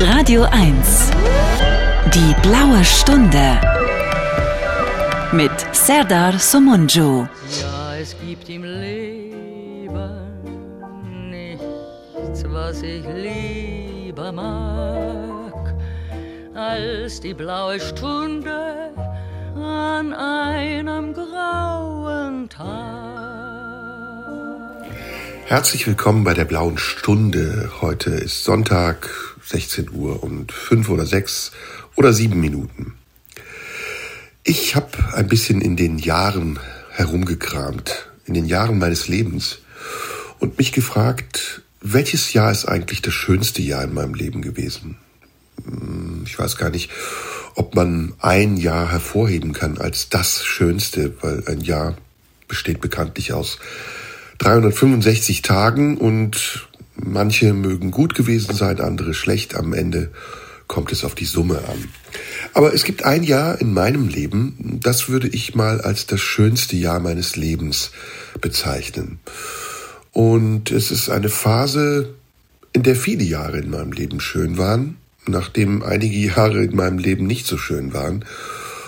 Radio 1. Die blaue Stunde. Mit Serdar Somunju. Ja, es gibt im Leben nichts, was ich lieber mag, als die blaue Stunde an einem grauen Tag. Herzlich willkommen bei der blauen Stunde. Heute ist Sonntag, 16 Uhr und 5 oder 6 oder 7 Minuten. Ich habe ein bisschen in den Jahren herumgekramt, in den Jahren meines Lebens und mich gefragt, welches Jahr ist eigentlich das schönste Jahr in meinem Leben gewesen? Hm, ich weiß gar nicht, ob man ein Jahr hervorheben kann als das Schönste, weil ein Jahr besteht bekanntlich aus 365 Tagen und manche mögen gut gewesen sein, andere schlecht. Am Ende kommt es auf die Summe an. Aber es gibt ein Jahr in meinem Leben, das würde ich mal als das schönste Jahr meines Lebens bezeichnen. Und es ist eine Phase, in der viele Jahre in meinem Leben schön waren, nachdem einige Jahre in meinem Leben nicht so schön waren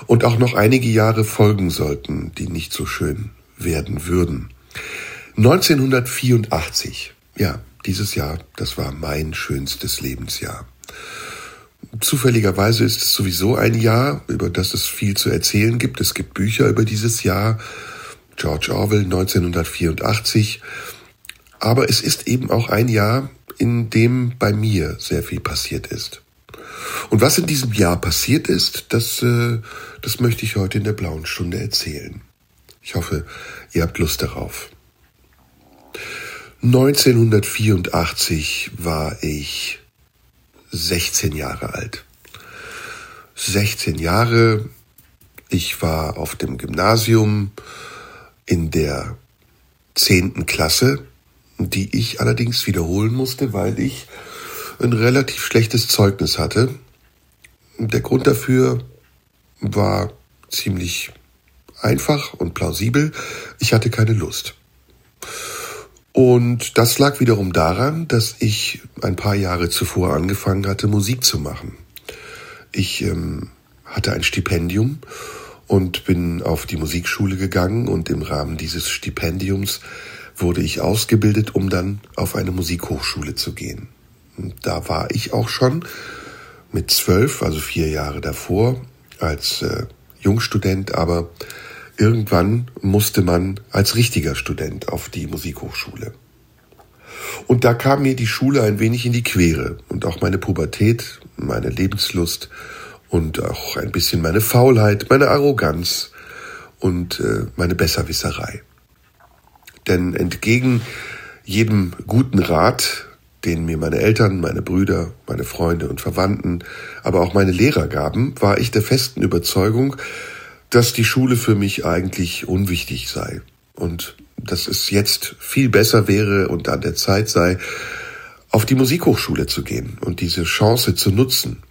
und auch noch einige Jahre folgen sollten, die nicht so schön werden würden. 1984, ja, dieses Jahr, das war mein schönstes Lebensjahr. Zufälligerweise ist es sowieso ein Jahr, über das es viel zu erzählen gibt. Es gibt Bücher über dieses Jahr, George Orwell 1984. Aber es ist eben auch ein Jahr, in dem bei mir sehr viel passiert ist. Und was in diesem Jahr passiert ist, das, äh, das möchte ich heute in der blauen Stunde erzählen. Ich hoffe, ihr habt Lust darauf. 1984 war ich 16 Jahre alt. 16 Jahre, ich war auf dem Gymnasium in der 10. Klasse, die ich allerdings wiederholen musste, weil ich ein relativ schlechtes Zeugnis hatte. Der Grund dafür war ziemlich einfach und plausibel. Ich hatte keine Lust. Und das lag wiederum daran, dass ich ein paar Jahre zuvor angefangen hatte, Musik zu machen. Ich ähm, hatte ein Stipendium und bin auf die Musikschule gegangen und im Rahmen dieses Stipendiums wurde ich ausgebildet, um dann auf eine Musikhochschule zu gehen. Und da war ich auch schon mit zwölf, also vier Jahre davor, als äh, Jungstudent, aber Irgendwann musste man als richtiger Student auf die Musikhochschule. Und da kam mir die Schule ein wenig in die Quere und auch meine Pubertät, meine Lebenslust und auch ein bisschen meine Faulheit, meine Arroganz und äh, meine Besserwisserei. Denn entgegen jedem guten Rat, den mir meine Eltern, meine Brüder, meine Freunde und Verwandten, aber auch meine Lehrer gaben, war ich der festen Überzeugung, dass die Schule für mich eigentlich unwichtig sei und dass es jetzt viel besser wäre und an der Zeit sei, auf die Musikhochschule zu gehen und diese Chance zu nutzen.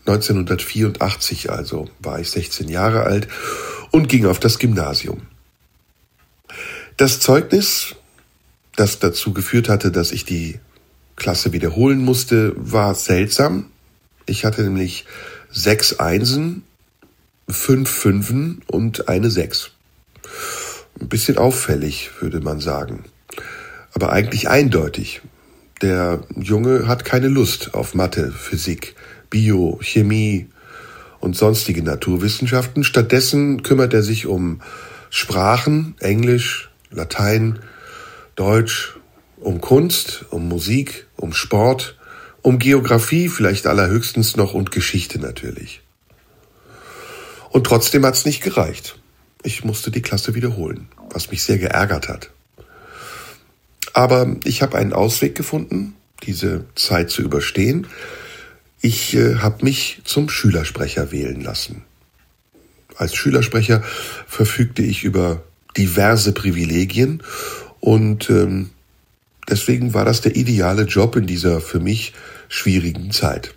1984 also war ich 16 Jahre alt und ging auf das Gymnasium. Das Zeugnis, das dazu geführt hatte, dass ich die Klasse wiederholen musste, war seltsam. Ich hatte nämlich sechs Einsen fünf Fünfen und eine Sechs. Ein bisschen auffällig, würde man sagen. Aber eigentlich eindeutig. Der Junge hat keine Lust auf Mathe, Physik, Bio, Chemie und sonstige Naturwissenschaften. Stattdessen kümmert er sich um Sprachen, Englisch, Latein, Deutsch, um Kunst, um Musik, um Sport, um Geografie vielleicht allerhöchstens noch und Geschichte natürlich. Und trotzdem hat es nicht gereicht. Ich musste die Klasse wiederholen, was mich sehr geärgert hat. Aber ich habe einen Ausweg gefunden, diese Zeit zu überstehen. Ich äh, habe mich zum Schülersprecher wählen lassen. Als Schülersprecher verfügte ich über diverse Privilegien und ähm, deswegen war das der ideale Job in dieser für mich schwierigen Zeit.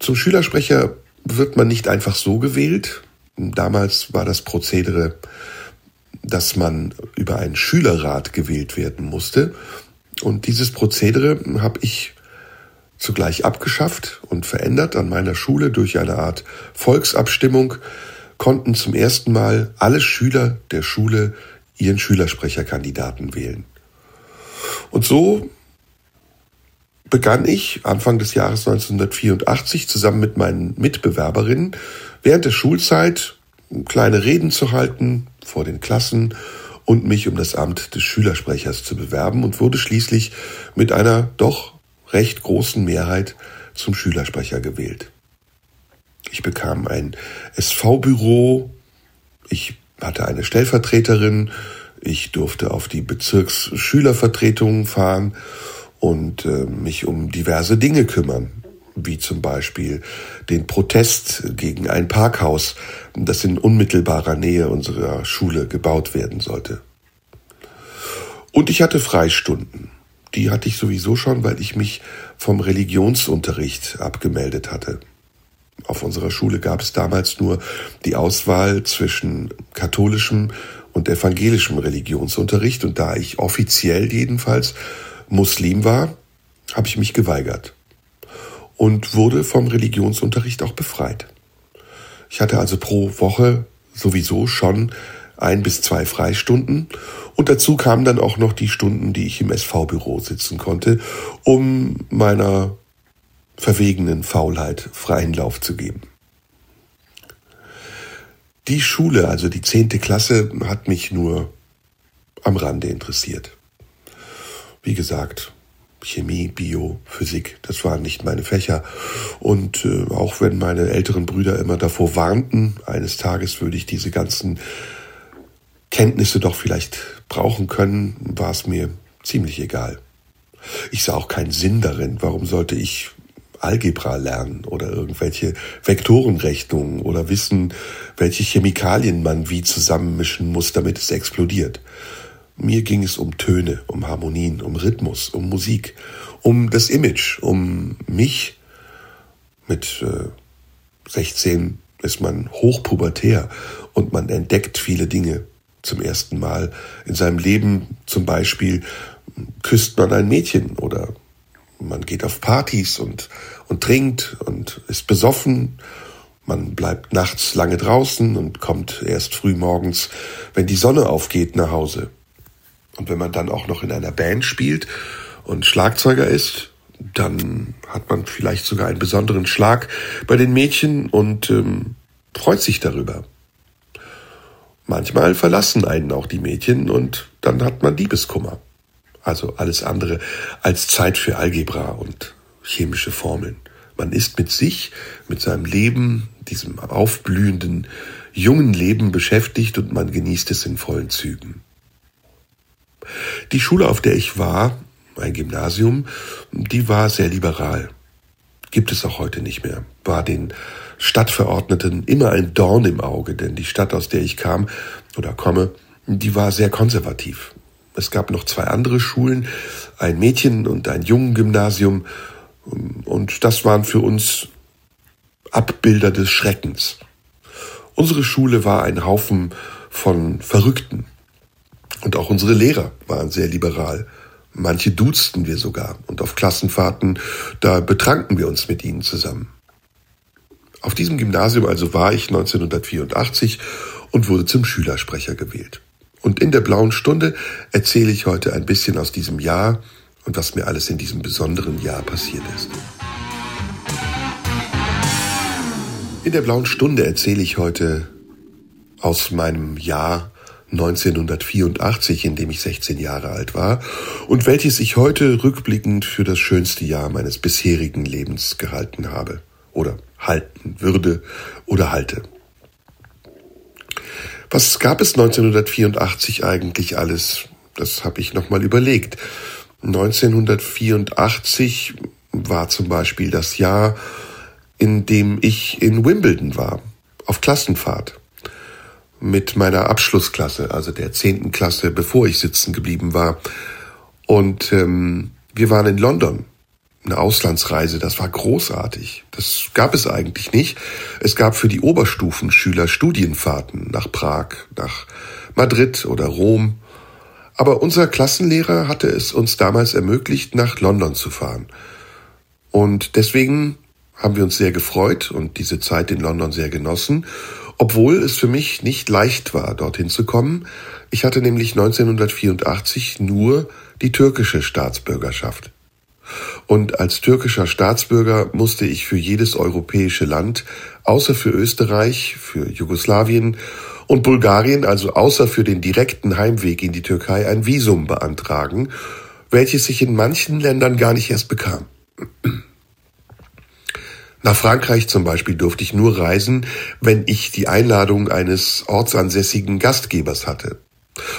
Zum Schülersprecher wird man nicht einfach so gewählt. Damals war das Prozedere, dass man über einen Schülerrat gewählt werden musste. Und dieses Prozedere habe ich zugleich abgeschafft und verändert an meiner Schule durch eine Art Volksabstimmung, konnten zum ersten Mal alle Schüler der Schule ihren Schülersprecherkandidaten wählen. Und so begann ich Anfang des Jahres 1984 zusammen mit meinen Mitbewerberinnen während der Schulzeit kleine Reden zu halten vor den Klassen und mich um das Amt des Schülersprechers zu bewerben und wurde schließlich mit einer doch recht großen Mehrheit zum Schülersprecher gewählt. Ich bekam ein SV-Büro, ich hatte eine Stellvertreterin, ich durfte auf die Bezirksschülervertretungen fahren und äh, mich um diverse Dinge kümmern, wie zum Beispiel den Protest gegen ein Parkhaus, das in unmittelbarer Nähe unserer Schule gebaut werden sollte. Und ich hatte Freistunden. Die hatte ich sowieso schon, weil ich mich vom Religionsunterricht abgemeldet hatte. Auf unserer Schule gab es damals nur die Auswahl zwischen katholischem und evangelischem Religionsunterricht und da ich offiziell jedenfalls Muslim war, habe ich mich geweigert und wurde vom Religionsunterricht auch befreit. Ich hatte also pro Woche sowieso schon ein bis zwei Freistunden und dazu kamen dann auch noch die Stunden, die ich im SV-Büro sitzen konnte, um meiner verwegenen Faulheit freien Lauf zu geben. Die Schule, also die zehnte Klasse, hat mich nur am Rande interessiert. Wie gesagt, Chemie, Bio, Physik, das waren nicht meine Fächer. Und äh, auch wenn meine älteren Brüder immer davor warnten, eines Tages würde ich diese ganzen Kenntnisse doch vielleicht brauchen können, war es mir ziemlich egal. Ich sah auch keinen Sinn darin. Warum sollte ich Algebra lernen oder irgendwelche Vektorenrechnungen oder wissen, welche Chemikalien man wie zusammenmischen muss, damit es explodiert. Mir ging es um Töne, um Harmonien, um Rhythmus, um Musik, um das Image, um mich. Mit äh, 16 ist man hochpubertär und man entdeckt viele Dinge zum ersten Mal in seinem Leben. Zum Beispiel küsst man ein Mädchen oder man geht auf Partys und, und trinkt und ist besoffen. Man bleibt nachts lange draußen und kommt erst früh morgens, wenn die Sonne aufgeht, nach Hause. Und wenn man dann auch noch in einer Band spielt und Schlagzeuger ist, dann hat man vielleicht sogar einen besonderen Schlag bei den Mädchen und ähm, freut sich darüber. Manchmal verlassen einen auch die Mädchen und dann hat man Liebeskummer. Also alles andere als Zeit für Algebra und chemische Formeln. Man ist mit sich, mit seinem Leben, diesem aufblühenden, jungen Leben beschäftigt und man genießt es in vollen Zügen. Die Schule, auf der ich war, ein Gymnasium, die war sehr liberal. Gibt es auch heute nicht mehr. War den Stadtverordneten immer ein Dorn im Auge, denn die Stadt, aus der ich kam oder komme, die war sehr konservativ. Es gab noch zwei andere Schulen, ein Mädchen- und ein Jungen-Gymnasium. Und das waren für uns Abbilder des Schreckens. Unsere Schule war ein Haufen von Verrückten. Und auch unsere Lehrer waren sehr liberal. Manche duzten wir sogar. Und auf Klassenfahrten, da betranken wir uns mit ihnen zusammen. Auf diesem Gymnasium also war ich 1984 und wurde zum Schülersprecher gewählt. Und in der blauen Stunde erzähle ich heute ein bisschen aus diesem Jahr und was mir alles in diesem besonderen Jahr passiert ist. In der blauen Stunde erzähle ich heute aus meinem Jahr 1984, in dem ich 16 Jahre alt war und welches ich heute rückblickend für das schönste Jahr meines bisherigen Lebens gehalten habe oder halten würde oder halte. Was gab es 1984 eigentlich alles? Das habe ich nochmal überlegt. 1984 war zum Beispiel das Jahr, in dem ich in Wimbledon war, auf Klassenfahrt mit meiner Abschlussklasse, also der zehnten Klasse, bevor ich sitzen geblieben war. Und ähm, wir waren in London eine Auslandsreise, das war großartig. Das gab es eigentlich nicht. Es gab für die Oberstufenschüler Studienfahrten nach Prag, nach Madrid oder Rom. Aber unser Klassenlehrer hatte es uns damals ermöglicht, nach London zu fahren. Und deswegen haben wir uns sehr gefreut und diese Zeit in London sehr genossen, obwohl es für mich nicht leicht war, dorthin zu kommen. Ich hatte nämlich 1984 nur die türkische Staatsbürgerschaft. Und als türkischer Staatsbürger musste ich für jedes europäische Land, außer für Österreich, für Jugoslawien und Bulgarien, also außer für den direkten Heimweg in die Türkei, ein Visum beantragen, welches ich in manchen Ländern gar nicht erst bekam. Nach Frankreich zum Beispiel durfte ich nur reisen, wenn ich die Einladung eines ortsansässigen Gastgebers hatte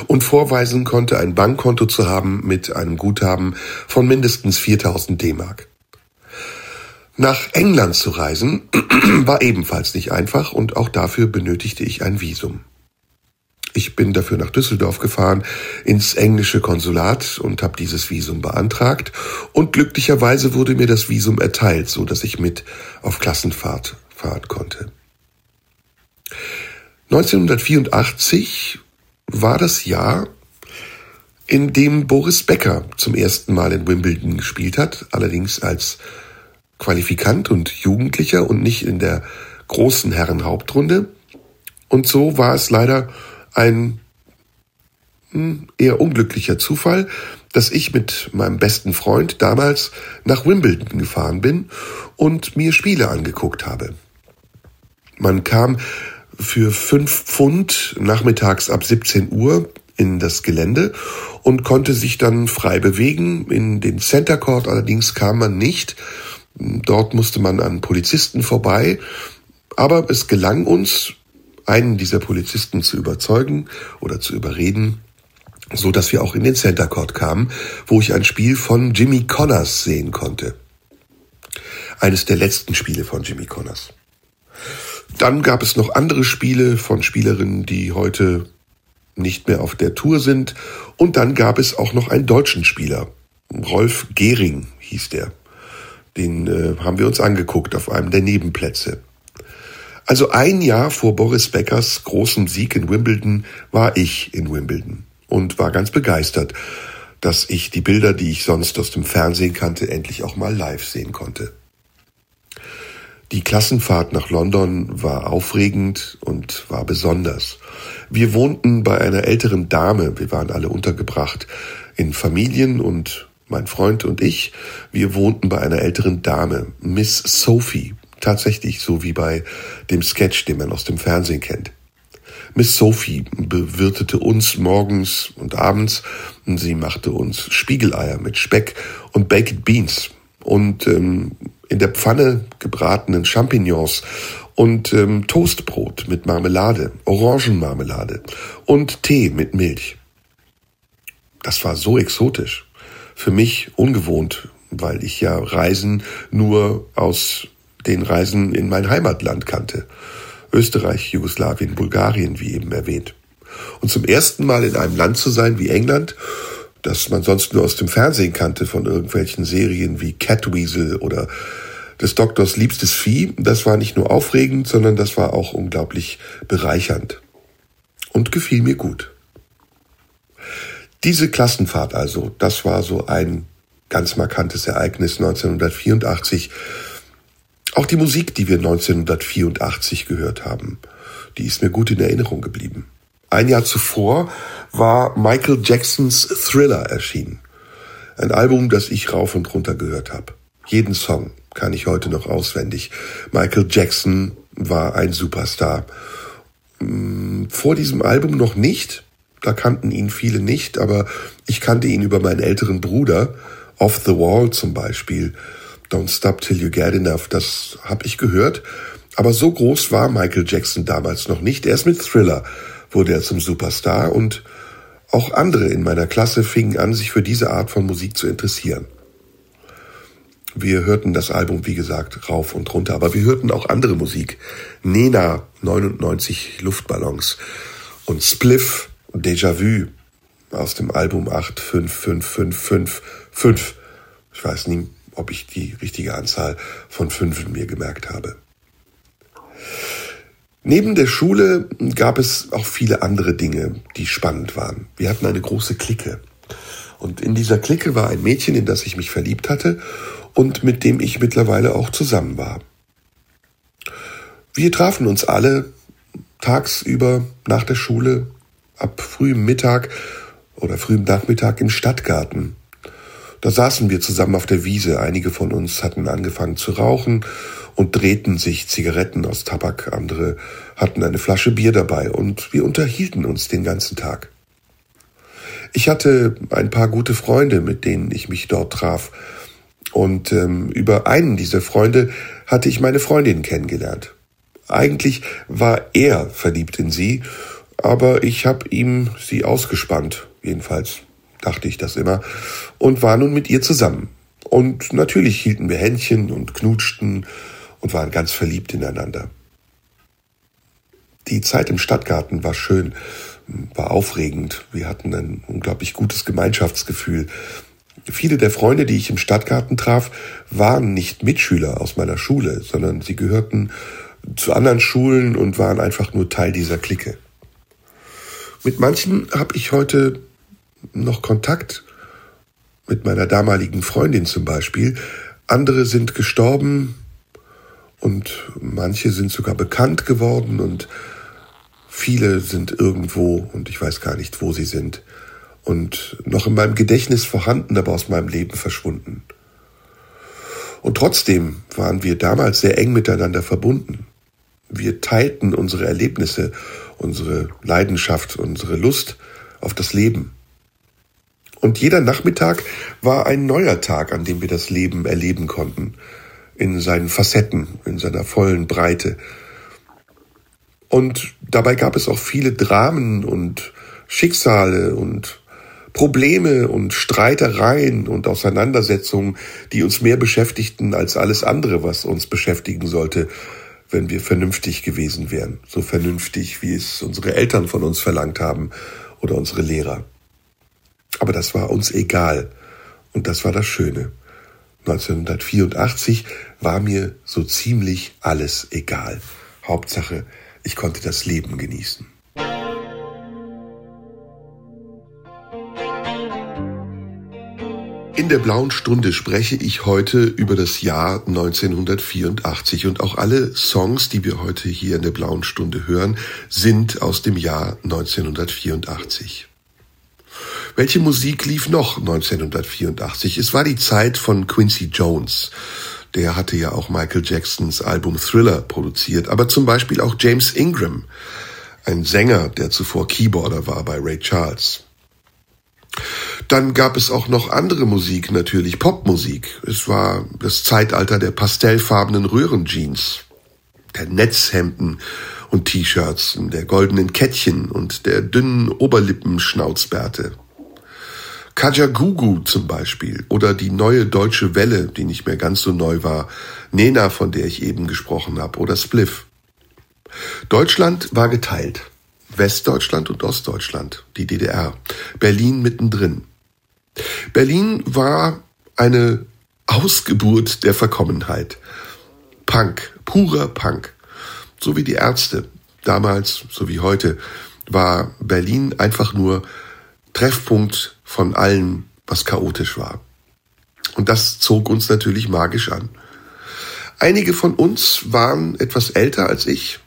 und vorweisen konnte, ein Bankkonto zu haben mit einem Guthaben von mindestens 4000 D-Mark. Nach England zu reisen war ebenfalls nicht einfach und auch dafür benötigte ich ein Visum. Ich bin dafür nach Düsseldorf gefahren, ins englische Konsulat und habe dieses Visum beantragt und glücklicherweise wurde mir das Visum erteilt, so dass ich mit auf Klassenfahrt fahren konnte. 1984 war das Jahr, in dem Boris Becker zum ersten Mal in Wimbledon gespielt hat, allerdings als Qualifikant und Jugendlicher und nicht in der großen Herrenhauptrunde. Und so war es leider ein hm, eher unglücklicher Zufall, dass ich mit meinem besten Freund damals nach Wimbledon gefahren bin und mir Spiele angeguckt habe. Man kam für fünf Pfund nachmittags ab 17 Uhr in das Gelände und konnte sich dann frei bewegen. In den Center Court allerdings kam man nicht. Dort musste man an Polizisten vorbei. Aber es gelang uns, einen dieser Polizisten zu überzeugen oder zu überreden, so dass wir auch in den Center Court kamen, wo ich ein Spiel von Jimmy Connors sehen konnte. Eines der letzten Spiele von Jimmy Connors. Dann gab es noch andere Spiele von Spielerinnen, die heute nicht mehr auf der Tour sind. Und dann gab es auch noch einen deutschen Spieler. Rolf Gehring hieß der. Den äh, haben wir uns angeguckt auf einem der Nebenplätze. Also ein Jahr vor Boris Beckers großem Sieg in Wimbledon war ich in Wimbledon und war ganz begeistert, dass ich die Bilder, die ich sonst aus dem Fernsehen kannte, endlich auch mal live sehen konnte. Die Klassenfahrt nach London war aufregend und war besonders. Wir wohnten bei einer älteren Dame, wir waren alle untergebracht in Familien und mein Freund und ich, wir wohnten bei einer älteren Dame, Miss Sophie, tatsächlich so wie bei dem Sketch, den man aus dem Fernsehen kennt. Miss Sophie bewirtete uns morgens und abends. Sie machte uns Spiegeleier mit Speck und Baked Beans und ähm, in der Pfanne gebratenen Champignons und ähm, Toastbrot mit Marmelade, Orangenmarmelade und Tee mit Milch. Das war so exotisch. Für mich ungewohnt, weil ich ja Reisen nur aus den Reisen in mein Heimatland kannte. Österreich, Jugoslawien, Bulgarien, wie eben erwähnt. Und zum ersten Mal in einem Land zu sein wie England, das man sonst nur aus dem Fernsehen kannte von irgendwelchen Serien wie Catweasel oder des Doktors liebstes Vieh, das war nicht nur aufregend, sondern das war auch unglaublich bereichernd und gefiel mir gut. Diese Klassenfahrt also, das war so ein ganz markantes Ereignis 1984. Auch die Musik, die wir 1984 gehört haben, die ist mir gut in Erinnerung geblieben. Ein Jahr zuvor war Michael Jacksons Thriller erschienen. Ein Album, das ich rauf und runter gehört habe. Jeden Song kann ich heute noch auswendig. Michael Jackson war ein Superstar. Mm, vor diesem Album noch nicht. Da kannten ihn viele nicht, aber ich kannte ihn über meinen älteren Bruder. Off the Wall zum Beispiel. Don't Stop Till You Get Enough. Das habe ich gehört. Aber so groß war Michael Jackson damals noch nicht. Erst mit Thriller wurde er zum Superstar und auch andere in meiner Klasse fingen an, sich für diese Art von Musik zu interessieren. Wir hörten das Album, wie gesagt, rauf und runter, aber wir hörten auch andere Musik. Nena, 99 Luftballons und Spliff Déjà-vu aus dem Album 855555. Ich weiß nie, ob ich die richtige Anzahl von Fünfen mir gemerkt habe. Neben der Schule gab es auch viele andere Dinge, die spannend waren. Wir hatten eine große Clique. Und in dieser Clique war ein Mädchen, in das ich mich verliebt hatte. und mit dem ich mittlerweile auch zusammen war. Wir trafen uns alle tagsüber nach der Schule ab frühem Mittag oder frühem Nachmittag im Stadtgarten. Da saßen wir zusammen auf der Wiese. Einige von uns hatten angefangen zu rauchen und drehten sich Zigaretten aus Tabak. Andere hatten eine Flasche Bier dabei und wir unterhielten uns den ganzen Tag. Ich hatte ein paar gute Freunde, mit denen ich mich dort traf. Und ähm, über einen dieser Freunde hatte ich meine Freundin kennengelernt. Eigentlich war er verliebt in sie, aber ich habe ihm sie ausgespannt, jedenfalls dachte ich das immer, und war nun mit ihr zusammen. Und natürlich hielten wir Händchen und knutschten und waren ganz verliebt ineinander. Die Zeit im Stadtgarten war schön, war aufregend. Wir hatten ein unglaublich gutes Gemeinschaftsgefühl. Viele der Freunde, die ich im Stadtgarten traf, waren nicht Mitschüler aus meiner Schule, sondern sie gehörten zu anderen Schulen und waren einfach nur Teil dieser Clique. Mit manchen habe ich heute noch Kontakt, mit meiner damaligen Freundin zum Beispiel. Andere sind gestorben und manche sind sogar bekannt geworden und viele sind irgendwo und ich weiß gar nicht, wo sie sind und noch in meinem Gedächtnis vorhanden, aber aus meinem Leben verschwunden. Und trotzdem waren wir damals sehr eng miteinander verbunden. Wir teilten unsere Erlebnisse, unsere Leidenschaft, unsere Lust auf das Leben. Und jeder Nachmittag war ein neuer Tag, an dem wir das Leben erleben konnten, in seinen Facetten, in seiner vollen Breite. Und dabei gab es auch viele Dramen und Schicksale und Probleme und Streitereien und Auseinandersetzungen, die uns mehr beschäftigten als alles andere, was uns beschäftigen sollte, wenn wir vernünftig gewesen wären. So vernünftig, wie es unsere Eltern von uns verlangt haben oder unsere Lehrer. Aber das war uns egal. Und das war das Schöne. 1984 war mir so ziemlich alles egal. Hauptsache, ich konnte das Leben genießen. In der blauen Stunde spreche ich heute über das Jahr 1984 und auch alle Songs, die wir heute hier in der blauen Stunde hören, sind aus dem Jahr 1984. Welche Musik lief noch 1984? Es war die Zeit von Quincy Jones. Der hatte ja auch Michael Jacksons Album Thriller produziert, aber zum Beispiel auch James Ingram, ein Sänger, der zuvor Keyboarder war bei Ray Charles. Dann gab es auch noch andere Musik natürlich, Popmusik. Es war das Zeitalter der pastellfarbenen Röhrenjeans, der Netzhemden und T-Shirts, der goldenen Kettchen und der dünnen Oberlippenschnauzbärte. Kajagugu zum Beispiel oder die neue deutsche Welle, die nicht mehr ganz so neu war, Nena, von der ich eben gesprochen habe, oder Spliff. Deutschland war geteilt. Westdeutschland und Ostdeutschland, die DDR, Berlin mittendrin. Berlin war eine Ausgeburt der Verkommenheit. Punk, purer Punk. So wie die Ärzte damals, so wie heute, war Berlin einfach nur Treffpunkt von allem, was chaotisch war. Und das zog uns natürlich magisch an. Einige von uns waren etwas älter als ich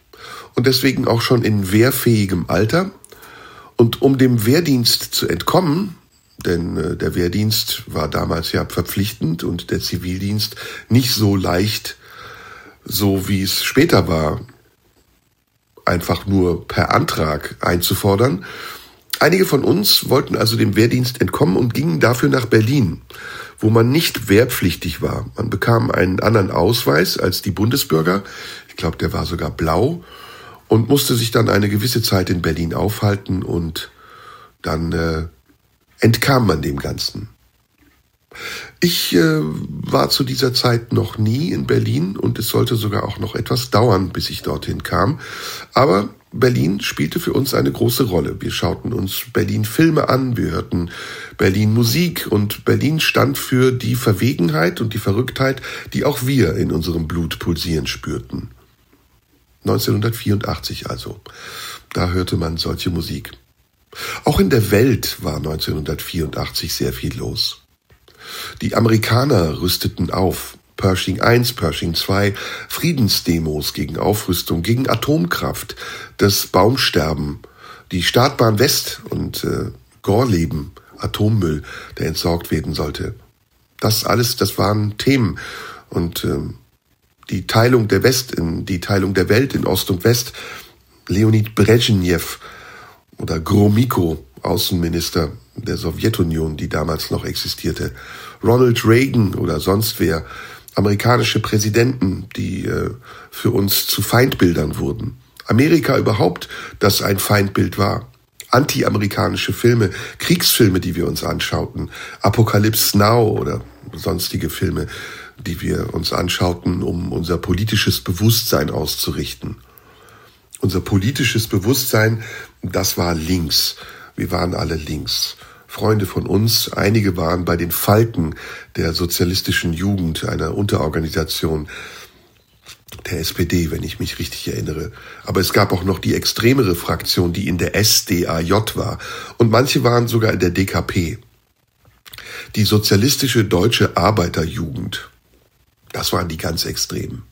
und deswegen auch schon in wehrfähigem Alter. Und um dem Wehrdienst zu entkommen, denn äh, der Wehrdienst war damals ja verpflichtend und der Zivildienst nicht so leicht, so wie es später war, einfach nur per Antrag einzufordern. Einige von uns wollten also dem Wehrdienst entkommen und gingen dafür nach Berlin, wo man nicht wehrpflichtig war. Man bekam einen anderen Ausweis als die Bundesbürger. Ich glaube, der war sogar blau und musste sich dann eine gewisse Zeit in Berlin aufhalten und dann äh, entkam man dem Ganzen. Ich äh, war zu dieser Zeit noch nie in Berlin und es sollte sogar auch noch etwas dauern, bis ich dorthin kam. Aber Berlin spielte für uns eine große Rolle. Wir schauten uns Berlin Filme an, wir hörten Berlin Musik und Berlin stand für die Verwegenheit und die Verrücktheit, die auch wir in unserem Blut pulsieren spürten. 1984 also. Da hörte man solche Musik. Auch in der Welt war 1984 sehr viel los. Die Amerikaner rüsteten auf. Pershing I, Pershing II, Friedensdemos gegen Aufrüstung, gegen Atomkraft, das Baumsterben, die Startbahn West und äh, Gorleben, Atommüll, der entsorgt werden sollte. Das alles, das waren Themen. Und äh, die Teilung der West in die Teilung der Welt in Ost und West, Leonid Brezhnev oder Gromyko, Außenminister der Sowjetunion, die damals noch existierte, Ronald Reagan oder sonst wer, amerikanische Präsidenten, die äh, für uns zu Feindbildern wurden. Amerika überhaupt, das ein Feindbild war. Anti-amerikanische Filme, Kriegsfilme, die wir uns anschauten, Apocalypse Now oder sonstige Filme, die wir uns anschauten, um unser politisches Bewusstsein auszurichten. Unser politisches Bewusstsein, das war links. Wir waren alle links. Freunde von uns, einige waren bei den Falken der sozialistischen Jugend, einer Unterorganisation der SPD, wenn ich mich richtig erinnere. Aber es gab auch noch die extremere Fraktion, die in der SDAJ war. Und manche waren sogar in der DKP. Die sozialistische deutsche Arbeiterjugend. Das waren die ganz extremen.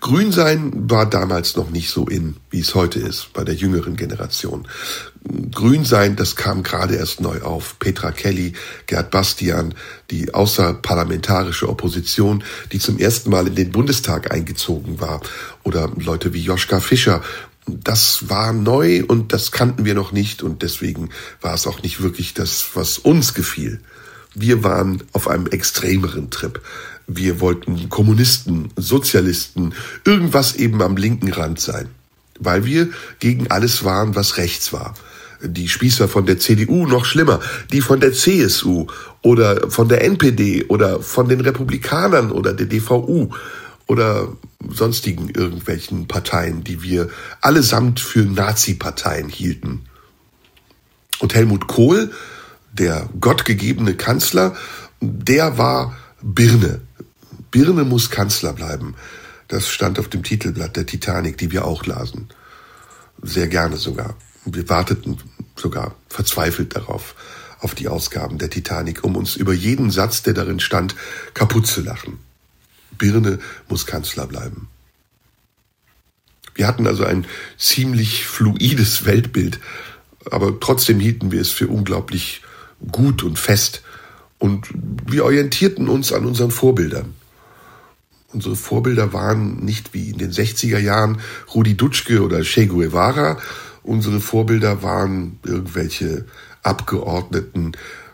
Grün sein war damals noch nicht so in, wie es heute ist, bei der jüngeren Generation. Grün sein, das kam gerade erst neu auf. Petra Kelly, Gerd Bastian, die außerparlamentarische Opposition, die zum ersten Mal in den Bundestag eingezogen war. Oder Leute wie Joschka Fischer. Das war neu und das kannten wir noch nicht und deswegen war es auch nicht wirklich das, was uns gefiel. Wir waren auf einem extremeren Trip. Wir wollten Kommunisten, Sozialisten, irgendwas eben am linken Rand sein, weil wir gegen alles waren, was rechts war. Die Spießer von der CDU noch schlimmer, die von der CSU oder von der NPD oder von den Republikanern oder der DVU oder sonstigen irgendwelchen Parteien, die wir allesamt für Nazi-Parteien hielten. Und Helmut Kohl, der gottgegebene Kanzler, der war Birne, Birne muss Kanzler bleiben. Das stand auf dem Titelblatt der Titanic, die wir auch lasen. Sehr gerne sogar. Wir warteten sogar verzweifelt darauf, auf die Ausgaben der Titanic, um uns über jeden Satz, der darin stand, kaputt zu lachen. Birne muss Kanzler bleiben. Wir hatten also ein ziemlich fluides Weltbild, aber trotzdem hielten wir es für unglaublich gut und fest und wir orientierten uns an unseren Vorbildern. Unsere Vorbilder waren nicht wie in den 60er Jahren Rudi Dutschke oder Che Guevara. Unsere Vorbilder waren irgendwelche Abgeordneten,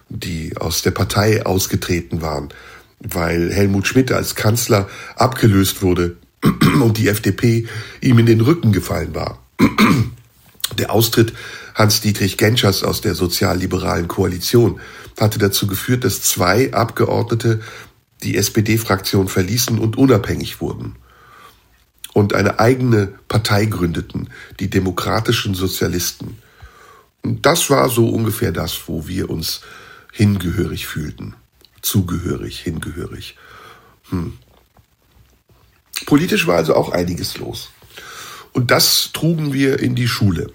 die aus der Partei ausgetreten waren, weil Helmut Schmidt als Kanzler abgelöst wurde und die FDP ihm in den Rücken gefallen war. Der Austritt Hans-Dietrich Genschers aus der sozialliberalen Koalition hatte dazu geführt, dass zwei Abgeordnete die SPD-Fraktion verließen und unabhängig wurden und eine eigene Partei gründeten, die demokratischen Sozialisten. Und das war so ungefähr das, wo wir uns hingehörig fühlten. Zugehörig, hingehörig. Hm. Politisch war also auch einiges los. Und das trugen wir in die Schule.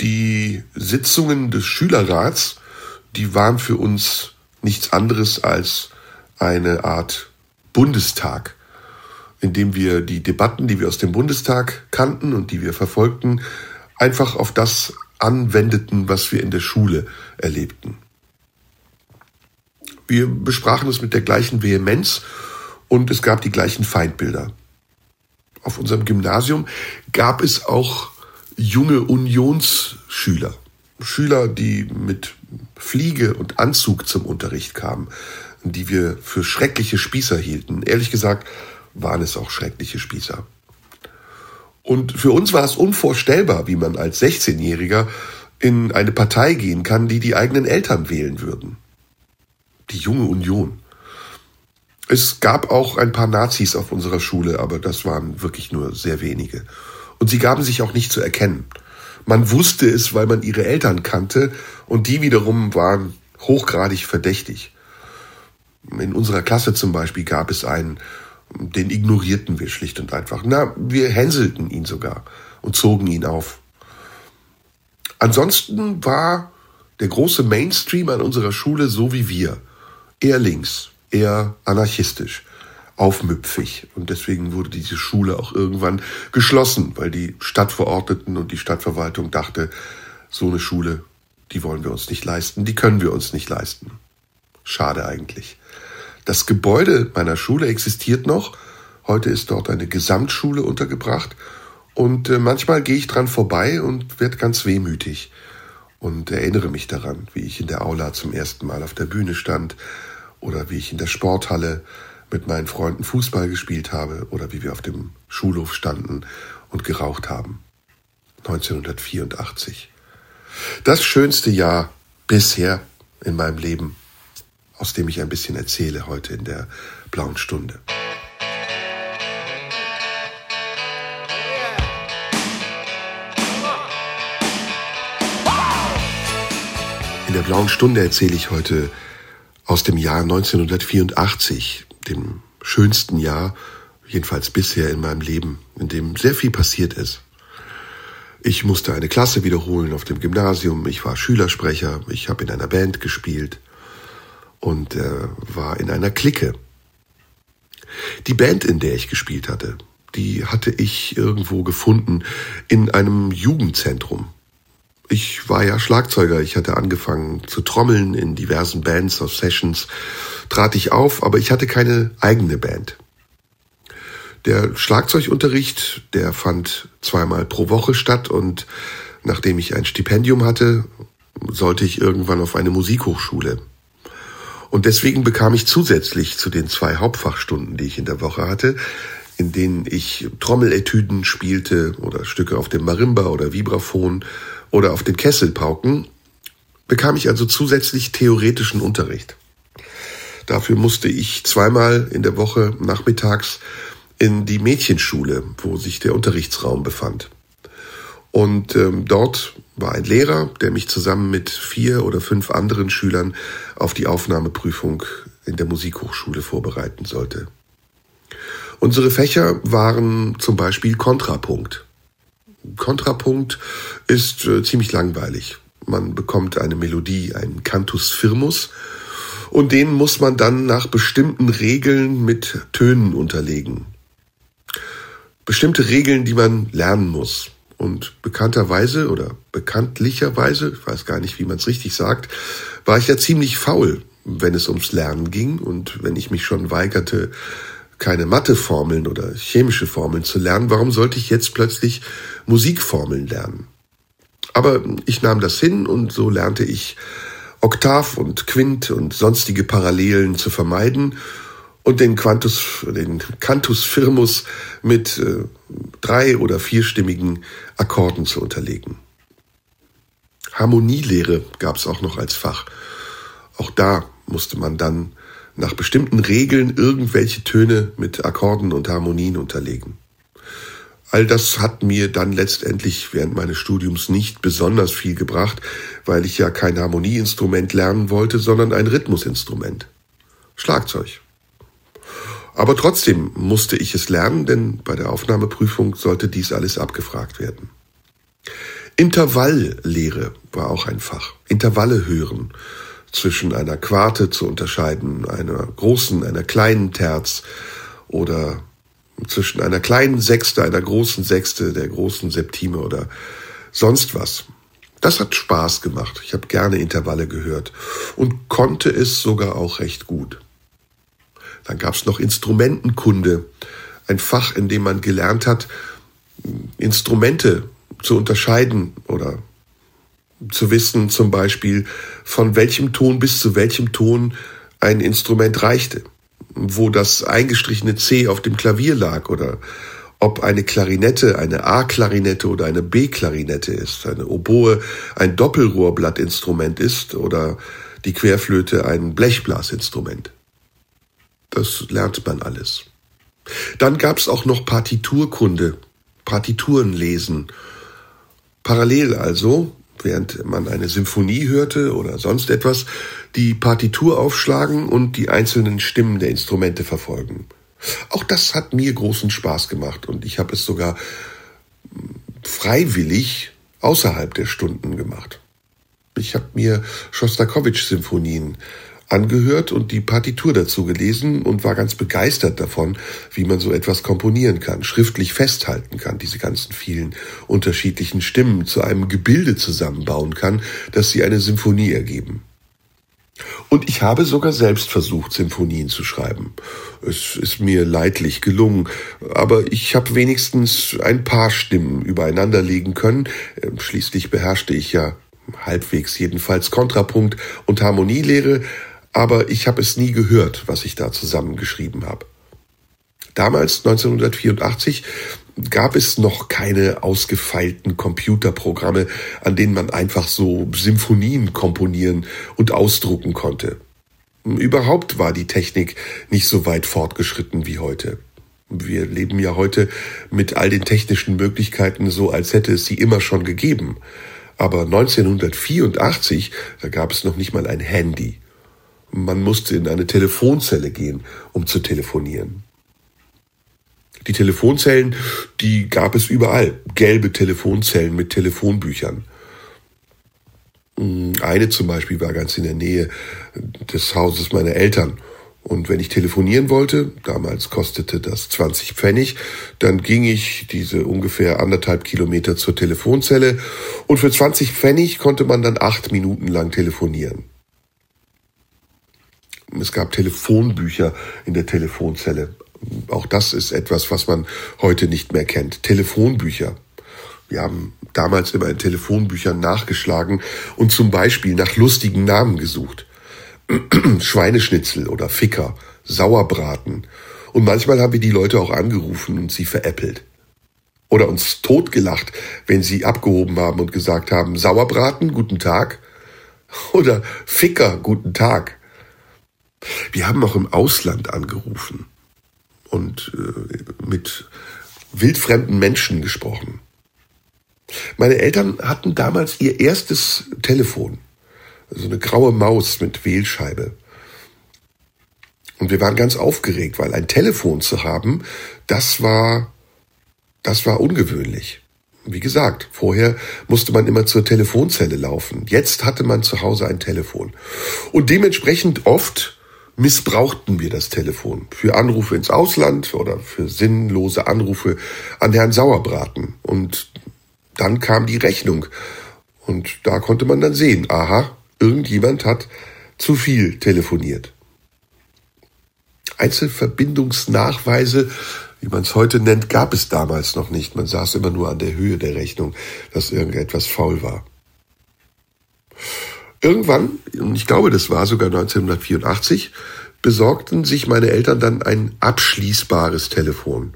Die Sitzungen des Schülerrats, die waren für uns nichts anderes als eine Art Bundestag, in dem wir die Debatten, die wir aus dem Bundestag kannten und die wir verfolgten, einfach auf das anwendeten, was wir in der Schule erlebten. Wir besprachen es mit der gleichen Vehemenz und es gab die gleichen Feindbilder. Auf unserem Gymnasium gab es auch junge Unionsschüler, Schüler, die mit Fliege und Anzug zum Unterricht kamen, die wir für schreckliche Spießer hielten. Ehrlich gesagt waren es auch schreckliche Spießer. Und für uns war es unvorstellbar, wie man als 16-Jähriger in eine Partei gehen kann, die die eigenen Eltern wählen würden. Die junge Union. Es gab auch ein paar Nazis auf unserer Schule, aber das waren wirklich nur sehr wenige. Und sie gaben sich auch nicht zu erkennen. Man wusste es, weil man ihre Eltern kannte, und die wiederum waren hochgradig verdächtig. In unserer Klasse zum Beispiel gab es einen, den ignorierten wir schlicht und einfach. Na, wir hänselten ihn sogar und zogen ihn auf. Ansonsten war der große Mainstream an unserer Schule so wie wir. eher links, eher anarchistisch, aufmüpfig. Und deswegen wurde diese Schule auch irgendwann geschlossen, weil die Stadtverordneten und die Stadtverwaltung dachte, so eine Schule, die wollen wir uns nicht leisten, die können wir uns nicht leisten. Schade eigentlich. Das Gebäude meiner Schule existiert noch. Heute ist dort eine Gesamtschule untergebracht. Und äh, manchmal gehe ich dran vorbei und werde ganz wehmütig und erinnere mich daran, wie ich in der Aula zum ersten Mal auf der Bühne stand oder wie ich in der Sporthalle mit meinen Freunden Fußball gespielt habe oder wie wir auf dem Schulhof standen und geraucht haben. 1984. Das schönste Jahr bisher in meinem Leben, aus dem ich ein bisschen erzähle heute in der blauen Stunde. In der blauen Stunde erzähle ich heute aus dem Jahr 1984, dem schönsten Jahr, jedenfalls bisher in meinem Leben, in dem sehr viel passiert ist. Ich musste eine Klasse wiederholen auf dem Gymnasium, ich war Schülersprecher, ich habe in einer Band gespielt und äh, war in einer Clique. Die Band, in der ich gespielt hatte, die hatte ich irgendwo gefunden in einem Jugendzentrum ich war ja Schlagzeuger. Ich hatte angefangen zu trommeln in diversen Bands, auf Sessions trat ich auf, aber ich hatte keine eigene Band. Der Schlagzeugunterricht, der fand zweimal pro Woche statt und nachdem ich ein Stipendium hatte, sollte ich irgendwann auf eine Musikhochschule. Und deswegen bekam ich zusätzlich zu den zwei Hauptfachstunden, die ich in der Woche hatte, in denen ich Trommeletüden spielte oder Stücke auf dem Marimba oder Vibraphon oder auf den Kesselpauken, bekam ich also zusätzlich theoretischen Unterricht. Dafür musste ich zweimal in der Woche nachmittags in die Mädchenschule, wo sich der Unterrichtsraum befand. Und ähm, dort war ein Lehrer, der mich zusammen mit vier oder fünf anderen Schülern auf die Aufnahmeprüfung in der Musikhochschule vorbereiten sollte. Unsere Fächer waren zum Beispiel Kontrapunkt. Kontrapunkt ist äh, ziemlich langweilig. Man bekommt eine Melodie, einen Cantus firmus, und den muss man dann nach bestimmten Regeln mit Tönen unterlegen. Bestimmte Regeln, die man lernen muss. Und bekannterweise oder bekanntlicherweise, ich weiß gar nicht, wie man es richtig sagt, war ich ja ziemlich faul, wenn es ums Lernen ging und wenn ich mich schon weigerte, keine Matheformeln oder chemische Formeln zu lernen, warum sollte ich jetzt plötzlich Musikformeln lernen? Aber ich nahm das hin und so lernte ich Oktav und Quint und sonstige Parallelen zu vermeiden und den Quantus, den Cantus firmus mit äh, drei- oder vierstimmigen Akkorden zu unterlegen. Harmonielehre gab es auch noch als Fach. Auch da musste man dann nach bestimmten Regeln irgendwelche Töne mit Akkorden und Harmonien unterlegen. All das hat mir dann letztendlich während meines Studiums nicht besonders viel gebracht, weil ich ja kein Harmonieinstrument lernen wollte, sondern ein Rhythmusinstrument. Schlagzeug. Aber trotzdem musste ich es lernen, denn bei der Aufnahmeprüfung sollte dies alles abgefragt werden. Intervalllehre war auch ein Fach. Intervalle hören zwischen einer Quarte zu unterscheiden, einer großen, einer kleinen Terz oder zwischen einer kleinen Sechste, einer großen Sechste, der großen Septime oder sonst was. Das hat Spaß gemacht. Ich habe gerne Intervalle gehört und konnte es sogar auch recht gut. Dann gab es noch Instrumentenkunde, ein Fach, in dem man gelernt hat, Instrumente zu unterscheiden oder zu wissen zum Beispiel, von welchem Ton bis zu welchem Ton ein Instrument reichte, wo das eingestrichene C auf dem Klavier lag oder ob eine Klarinette eine A-Klarinette oder eine B-Klarinette ist, eine Oboe ein Doppelrohrblattinstrument ist oder die Querflöte ein Blechblasinstrument. Das lernt man alles. Dann gab's auch noch Partiturkunde, Partituren lesen. Parallel also während man eine Symphonie hörte oder sonst etwas, die Partitur aufschlagen und die einzelnen Stimmen der Instrumente verfolgen. Auch das hat mir großen Spaß gemacht und ich habe es sogar freiwillig außerhalb der Stunden gemacht. Ich habe mir Schostakowitsch-Symphonien angehört und die Partitur dazu gelesen und war ganz begeistert davon, wie man so etwas komponieren kann, schriftlich festhalten kann, diese ganzen vielen unterschiedlichen Stimmen zu einem Gebilde zusammenbauen kann, dass sie eine Symphonie ergeben. Und ich habe sogar selbst versucht, Symphonien zu schreiben. Es ist mir leidlich gelungen, aber ich habe wenigstens ein paar Stimmen übereinander legen können. Ähm, schließlich beherrschte ich ja halbwegs jedenfalls Kontrapunkt und Harmonielehre, aber ich habe es nie gehört, was ich da zusammengeschrieben habe. Damals, 1984, gab es noch keine ausgefeilten Computerprogramme, an denen man einfach so Symphonien komponieren und ausdrucken konnte. Überhaupt war die Technik nicht so weit fortgeschritten wie heute. Wir leben ja heute mit all den technischen Möglichkeiten so, als hätte es sie immer schon gegeben. Aber 1984, da gab es noch nicht mal ein Handy. Man musste in eine Telefonzelle gehen, um zu telefonieren. Die Telefonzellen, die gab es überall. Gelbe Telefonzellen mit Telefonbüchern. Hm, eine zum Beispiel war ganz in der Nähe des Hauses meiner Eltern. Und wenn ich telefonieren wollte, damals kostete das 20 Pfennig, dann ging ich diese ungefähr anderthalb Kilometer zur Telefonzelle und für 20 Pfennig konnte man dann acht Minuten lang telefonieren. Es gab Telefonbücher in der Telefonzelle. Auch das ist etwas, was man heute nicht mehr kennt. Telefonbücher. Wir haben damals immer in Telefonbüchern nachgeschlagen und zum Beispiel nach lustigen Namen gesucht. Schweineschnitzel oder Ficker, Sauerbraten. Und manchmal haben wir die Leute auch angerufen und sie veräppelt. Oder uns totgelacht, wenn sie abgehoben haben und gesagt haben, Sauerbraten, guten Tag. Oder Ficker, guten Tag. Wir haben auch im Ausland angerufen und äh, mit wildfremden Menschen gesprochen. Meine Eltern hatten damals ihr erstes Telefon, so eine graue Maus mit Wählscheibe. Und wir waren ganz aufgeregt, weil ein Telefon zu haben, das war, das war ungewöhnlich. Wie gesagt, vorher musste man immer zur Telefonzelle laufen. Jetzt hatte man zu Hause ein Telefon. Und dementsprechend oft missbrauchten wir das Telefon für Anrufe ins Ausland oder für sinnlose Anrufe an Herrn Sauerbraten. Und dann kam die Rechnung. Und da konnte man dann sehen, aha, irgendjemand hat zu viel telefoniert. Einzelverbindungsnachweise, wie man es heute nennt, gab es damals noch nicht. Man saß immer nur an der Höhe der Rechnung, dass irgendetwas faul war. Irgendwann, und ich glaube, das war sogar 1984, besorgten sich meine Eltern dann ein abschließbares Telefon.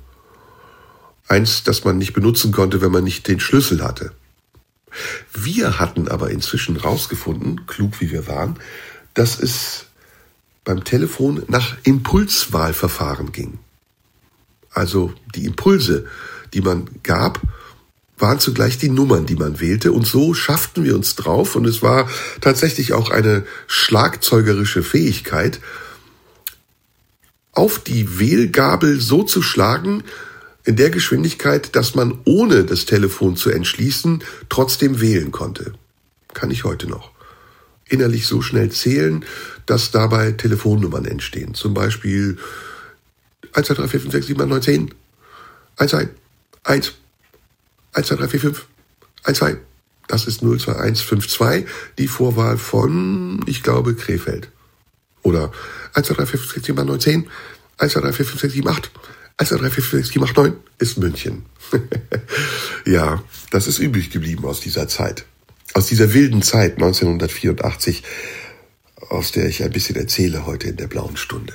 Eins, das man nicht benutzen konnte, wenn man nicht den Schlüssel hatte. Wir hatten aber inzwischen rausgefunden, klug wie wir waren, dass es beim Telefon nach Impulswahlverfahren ging. Also die Impulse, die man gab, waren zugleich die Nummern, die man wählte. Und so schafften wir uns drauf. Und es war tatsächlich auch eine schlagzeugerische Fähigkeit, auf die Wählgabel so zu schlagen, in der Geschwindigkeit, dass man ohne das Telefon zu entschließen trotzdem wählen konnte. Kann ich heute noch. Innerlich so schnell zählen, dass dabei Telefonnummern entstehen. Zum Beispiel 1, 2, 3, 4, 5, 6, 7, 8, 9, 10. 1, 1, 1. 1, 2, 3, 4, 5, 1, 2. Das ist 02152, die Vorwahl von, ich glaube, Krefeld. Oder 1, 2, 3, 4, 5, 6, 7, 8, 9, 10. 1, 2, 3, 4, 5, 6, 7, 8. 1, 2, 3, 4, 5, 6, 7, 8, 9 ist München. ja, das ist übrig geblieben aus dieser Zeit. Aus dieser wilden Zeit 1984, aus der ich ein bisschen erzähle heute in der blauen Stunde.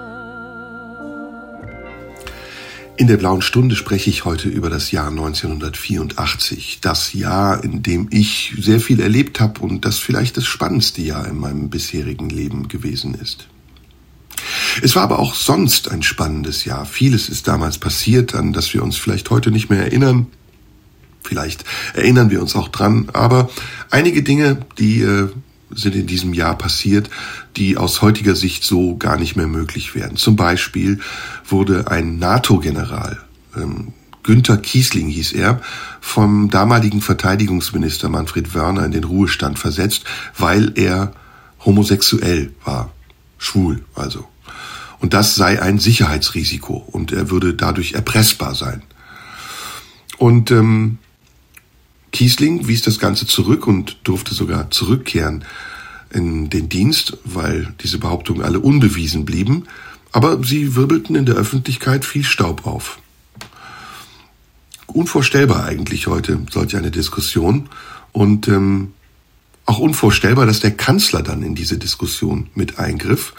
In der blauen Stunde spreche ich heute über das Jahr 1984, das Jahr, in dem ich sehr viel erlebt habe und das vielleicht das spannendste Jahr in meinem bisherigen Leben gewesen ist. Es war aber auch sonst ein spannendes Jahr. Vieles ist damals passiert, an das wir uns vielleicht heute nicht mehr erinnern. Vielleicht erinnern wir uns auch dran, aber einige Dinge, die äh, sind in diesem Jahr passiert, die aus heutiger Sicht so gar nicht mehr möglich wären. Zum Beispiel wurde ein NATO-General, ähm, Günther Kiesling hieß er, vom damaligen Verteidigungsminister Manfred Wörner in den Ruhestand versetzt, weil er homosexuell war, schwul also. Und das sei ein Sicherheitsrisiko und er würde dadurch erpressbar sein. Und ähm, Kiesling wies das Ganze zurück und durfte sogar zurückkehren in den Dienst, weil diese Behauptungen alle unbewiesen blieben, aber sie wirbelten in der Öffentlichkeit viel Staub auf. Unvorstellbar eigentlich heute solch eine Diskussion und ähm, auch unvorstellbar, dass der Kanzler dann in diese Diskussion mit eingriff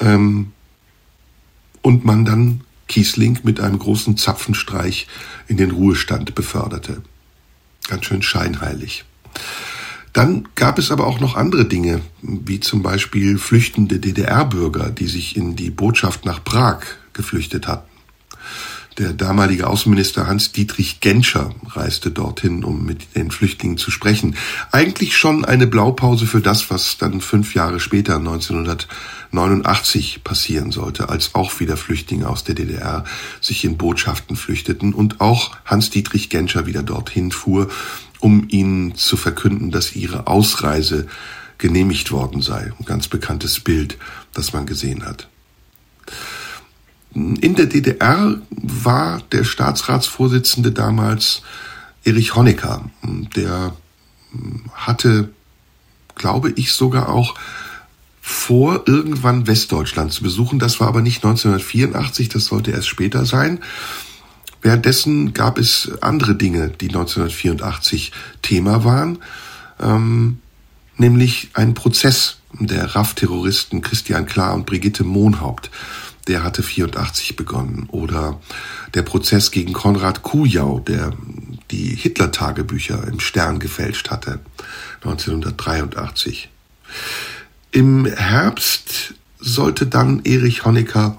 ähm, und man dann Kiesling mit einem großen Zapfenstreich in den Ruhestand beförderte. Ganz schön scheinheilig. Dann gab es aber auch noch andere Dinge, wie zum Beispiel flüchtende DDR-Bürger, die sich in die Botschaft nach Prag geflüchtet hatten. Der damalige Außenminister Hans-Dietrich Genscher reiste dorthin, um mit den Flüchtlingen zu sprechen. Eigentlich schon eine Blaupause für das, was dann fünf Jahre später, 1989, passieren sollte, als auch wieder Flüchtlinge aus der DDR sich in Botschaften flüchteten und auch Hans-Dietrich Genscher wieder dorthin fuhr, um ihnen zu verkünden, dass ihre Ausreise genehmigt worden sei. Ein ganz bekanntes Bild, das man gesehen hat. In der DDR war der Staatsratsvorsitzende damals Erich Honecker. Der hatte, glaube ich, sogar auch vor, irgendwann Westdeutschland zu besuchen. Das war aber nicht 1984, das sollte erst später sein. Währenddessen gab es andere Dinge, die 1984 Thema waren, ähm, nämlich ein Prozess der RAF-Terroristen Christian Klar und Brigitte Mohnhaupt der hatte 84 begonnen. Oder der Prozess gegen Konrad Kujau, der die Hitler-Tagebücher im Stern gefälscht hatte, 1983. Im Herbst sollte dann Erich Honecker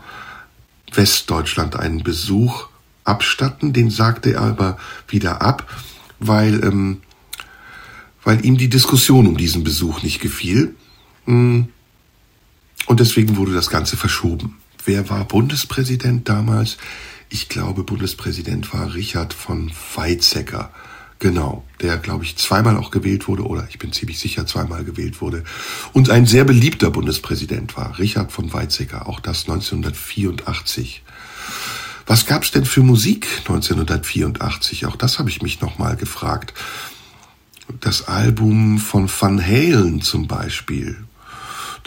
Westdeutschland einen Besuch abstatten, den sagte er aber wieder ab, weil, ähm, weil ihm die Diskussion um diesen Besuch nicht gefiel. Mm. Und deswegen wurde das Ganze verschoben. Wer war Bundespräsident damals? Ich glaube, Bundespräsident war Richard von Weizsäcker. Genau, der, glaube ich, zweimal auch gewählt wurde, oder ich bin ziemlich sicher zweimal gewählt wurde. Und ein sehr beliebter Bundespräsident war, Richard von Weizsäcker, auch das 1984. Was gab's denn für Musik 1984? Auch das habe ich mich nochmal gefragt. Das Album von Van Halen zum Beispiel,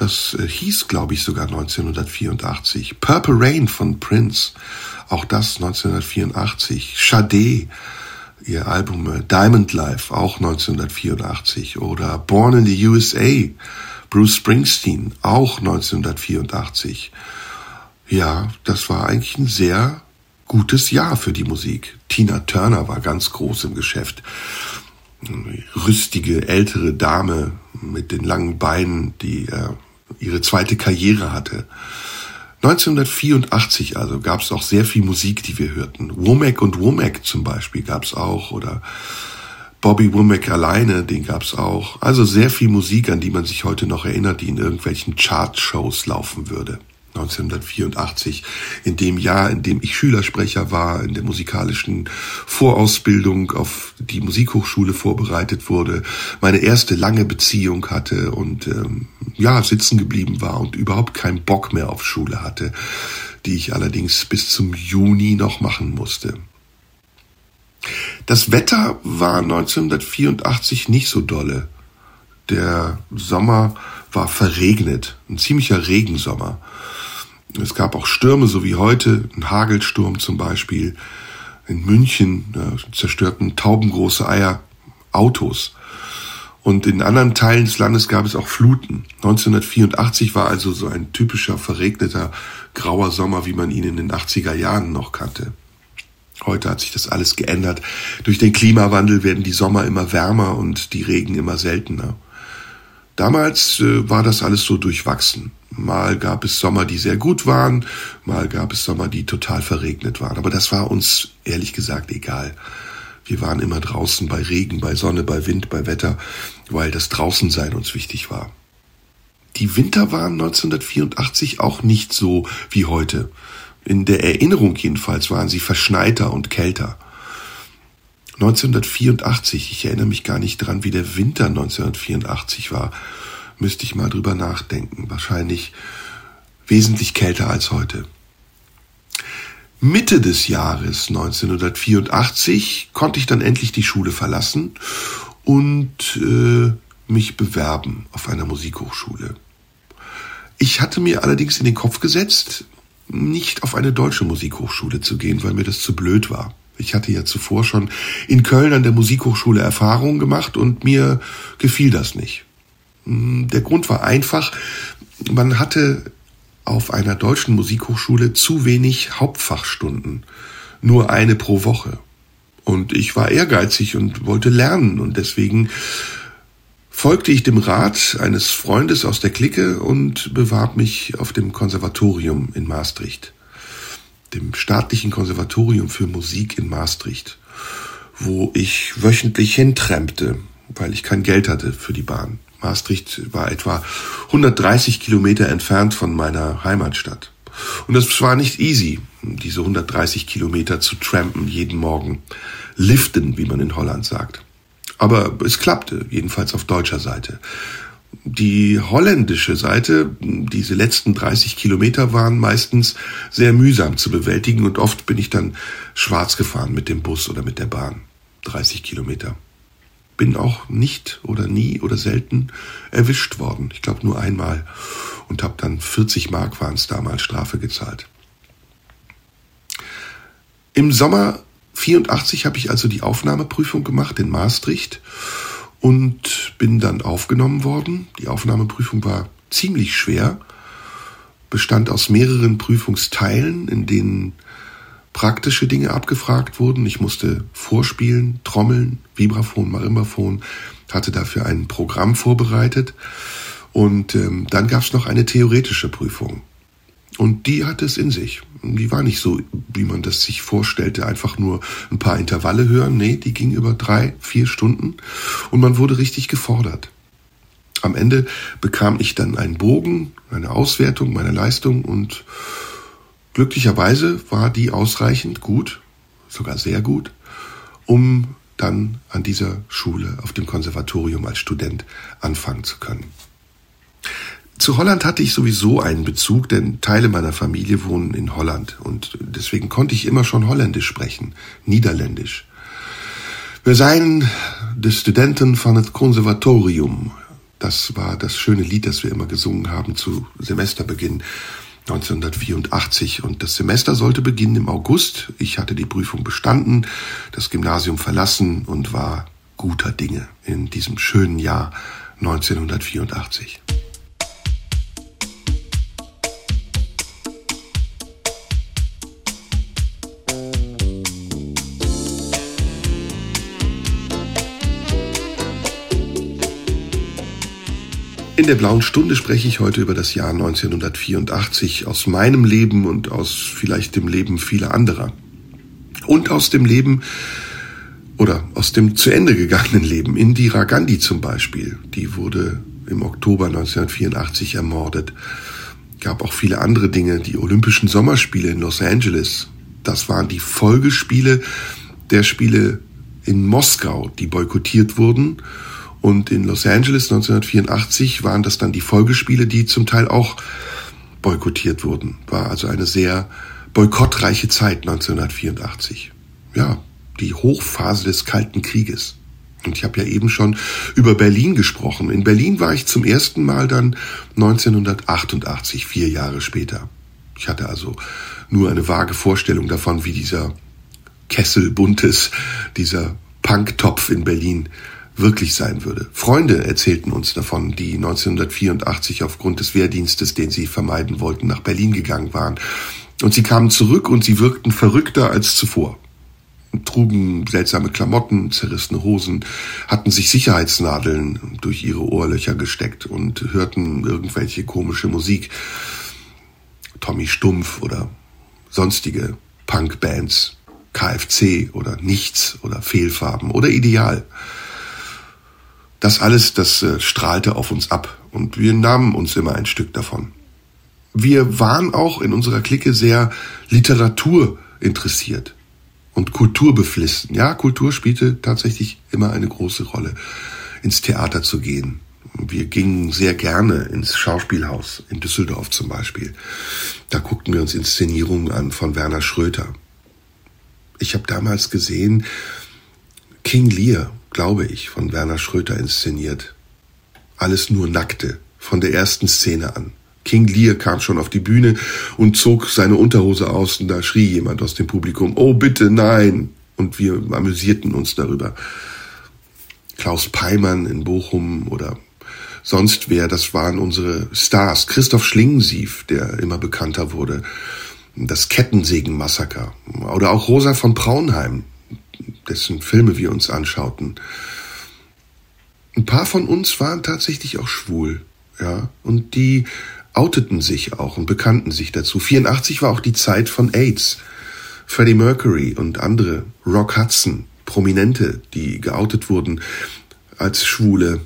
das äh, hieß, glaube ich, sogar 1984. Purple Rain von Prince. Auch das 1984. Sade, ihr Album äh, Diamond Life, auch 1984. Oder Born in the USA, Bruce Springsteen, auch 1984. Ja, das war eigentlich ein sehr gutes Jahr für die Musik. Tina Turner war ganz groß im Geschäft. Rüstige, ältere Dame mit den langen Beinen, die äh, ihre zweite Karriere hatte. 1984 also gab es auch sehr viel Musik, die wir hörten. Womack und Womack zum Beispiel gab es auch oder Bobby Womack alleine, den gab es auch. Also sehr viel Musik, an die man sich heute noch erinnert, die in irgendwelchen Chartshows laufen würde. 1984, in dem Jahr, in dem ich Schülersprecher war, in der musikalischen Vorausbildung auf die Musikhochschule vorbereitet wurde, meine erste lange Beziehung hatte und ähm, ja, sitzen geblieben war und überhaupt keinen Bock mehr auf Schule hatte, die ich allerdings bis zum Juni noch machen musste. Das Wetter war 1984 nicht so dolle. Der Sommer war verregnet, ein ziemlicher Regensommer. Es gab auch Stürme, so wie heute, ein Hagelsturm zum Beispiel. In München ja, zerstörten taubengroße Eier Autos. Und in anderen Teilen des Landes gab es auch Fluten. 1984 war also so ein typischer verregneter grauer Sommer, wie man ihn in den 80er Jahren noch kannte. Heute hat sich das alles geändert. Durch den Klimawandel werden die Sommer immer wärmer und die Regen immer seltener. Damals äh, war das alles so durchwachsen. Mal gab es Sommer, die sehr gut waren, mal gab es Sommer, die total verregnet waren. Aber das war uns ehrlich gesagt egal. Wir waren immer draußen bei Regen, bei Sonne, bei Wind, bei Wetter, weil das Draußensein uns wichtig war. Die Winter waren 1984 auch nicht so wie heute. In der Erinnerung jedenfalls waren sie verschneiter und kälter. 1984, ich erinnere mich gar nicht dran, wie der Winter 1984 war, müsste ich mal drüber nachdenken. Wahrscheinlich wesentlich kälter als heute. Mitte des Jahres 1984 konnte ich dann endlich die Schule verlassen und äh, mich bewerben auf einer Musikhochschule. Ich hatte mir allerdings in den Kopf gesetzt, nicht auf eine deutsche Musikhochschule zu gehen, weil mir das zu blöd war. Ich hatte ja zuvor schon in Köln an der Musikhochschule Erfahrungen gemacht und mir gefiel das nicht. Hm, der Grund war einfach, man hatte auf einer deutschen Musikhochschule zu wenig Hauptfachstunden. Nur eine pro Woche. Und ich war ehrgeizig und wollte lernen und deswegen folgte ich dem Rat eines Freundes aus der Clique und bewarb mich auf dem Konservatorium in Maastricht, dem staatlichen Konservatorium für Musik in Maastricht, wo ich wöchentlich hintrempte, weil ich kein Geld hatte für die Bahn. Maastricht war etwa 130 Kilometer entfernt von meiner Heimatstadt. Und es war nicht easy, diese 130 Kilometer zu trampen jeden Morgen. Liften, wie man in Holland sagt. Aber es klappte, jedenfalls auf deutscher Seite. Die holländische Seite, diese letzten 30 Kilometer waren meistens sehr mühsam zu bewältigen und oft bin ich dann schwarz gefahren mit dem Bus oder mit der Bahn. 30 Kilometer. Bin auch nicht oder nie oder selten erwischt worden. Ich glaube nur einmal und habe dann 40 Mark waren es damals Strafe gezahlt. Im Sommer 84 habe ich also die Aufnahmeprüfung gemacht in Maastricht und bin dann aufgenommen worden. Die Aufnahmeprüfung war ziemlich schwer, bestand aus mehreren Prüfungsteilen, in denen praktische Dinge abgefragt wurden. Ich musste vorspielen, trommeln, Vibraphon, Marimbaphon, hatte dafür ein Programm vorbereitet. Und ähm, dann gab es noch eine theoretische Prüfung. Und die hatte es in sich. Die war nicht so, wie man das sich vorstellte, einfach nur ein paar Intervalle hören. Nee, die ging über drei, vier Stunden und man wurde richtig gefordert. Am Ende bekam ich dann einen Bogen, eine Auswertung meiner Leistung und glücklicherweise war die ausreichend gut, sogar sehr gut, um dann an dieser Schule auf dem Konservatorium als Student anfangen zu können. Zu Holland hatte ich sowieso einen Bezug, denn Teile meiner Familie wohnen in Holland und deswegen konnte ich immer schon Holländisch sprechen, Niederländisch. Wir seien de Studenten van het Conservatorium. Das war das schöne Lied, das wir immer gesungen haben zu Semesterbeginn 1984 und das Semester sollte beginnen im August. Ich hatte die Prüfung bestanden, das Gymnasium verlassen und war guter Dinge in diesem schönen Jahr 1984. In der blauen Stunde spreche ich heute über das Jahr 1984 aus meinem Leben und aus vielleicht dem Leben vieler anderer. Und aus dem Leben oder aus dem zu Ende gegangenen Leben. Indira Gandhi zum Beispiel, die wurde im Oktober 1984 ermordet. Gab auch viele andere Dinge. Die Olympischen Sommerspiele in Los Angeles, das waren die Folgespiele der Spiele in Moskau, die boykottiert wurden und in Los Angeles 1984 waren das dann die Folgespiele, die zum Teil auch boykottiert wurden. War also eine sehr boykottreiche Zeit 1984. Ja, die Hochphase des Kalten Krieges. Und ich habe ja eben schon über Berlin gesprochen. In Berlin war ich zum ersten Mal dann 1988, vier Jahre später. Ich hatte also nur eine vage Vorstellung davon, wie dieser Kessel buntes, dieser Punktopf in Berlin wirklich sein würde. Freunde erzählten uns davon, die 1984 aufgrund des Wehrdienstes, den sie vermeiden wollten, nach Berlin gegangen waren. Und sie kamen zurück und sie wirkten verrückter als zuvor. Trugen seltsame Klamotten, zerrissene Hosen, hatten sich Sicherheitsnadeln durch ihre Ohrlöcher gesteckt und hörten irgendwelche komische Musik. Tommy Stumpf oder sonstige Punkbands, KFC oder Nichts oder Fehlfarben oder Ideal. Das alles, das äh, strahlte auf uns ab und wir nahmen uns immer ein Stück davon. Wir waren auch in unserer Clique sehr Literatur interessiert und kulturbeflissen. Ja, Kultur spielte tatsächlich immer eine große Rolle, ins Theater zu gehen. Wir gingen sehr gerne ins Schauspielhaus, in Düsseldorf zum Beispiel. Da guckten wir uns Inszenierungen an von Werner Schröter. Ich habe damals gesehen King Lear glaube ich, von Werner Schröter inszeniert. Alles nur Nackte, von der ersten Szene an. King Lear kam schon auf die Bühne und zog seine Unterhose aus und da schrie jemand aus dem Publikum, oh bitte nein! Und wir amüsierten uns darüber. Klaus Peimann in Bochum oder sonst wer, das waren unsere Stars. Christoph Schlingensief, der immer bekannter wurde. Das Kettensägen-Massaker. Oder auch Rosa von Braunheim, dessen Filme wir uns anschauten. Ein paar von uns waren tatsächlich auch schwul, ja, und die outeten sich auch und bekannten sich dazu. 84 war auch die Zeit von AIDS. Freddie Mercury und andere, Rock Hudson, Prominente, die geoutet wurden als Schwule.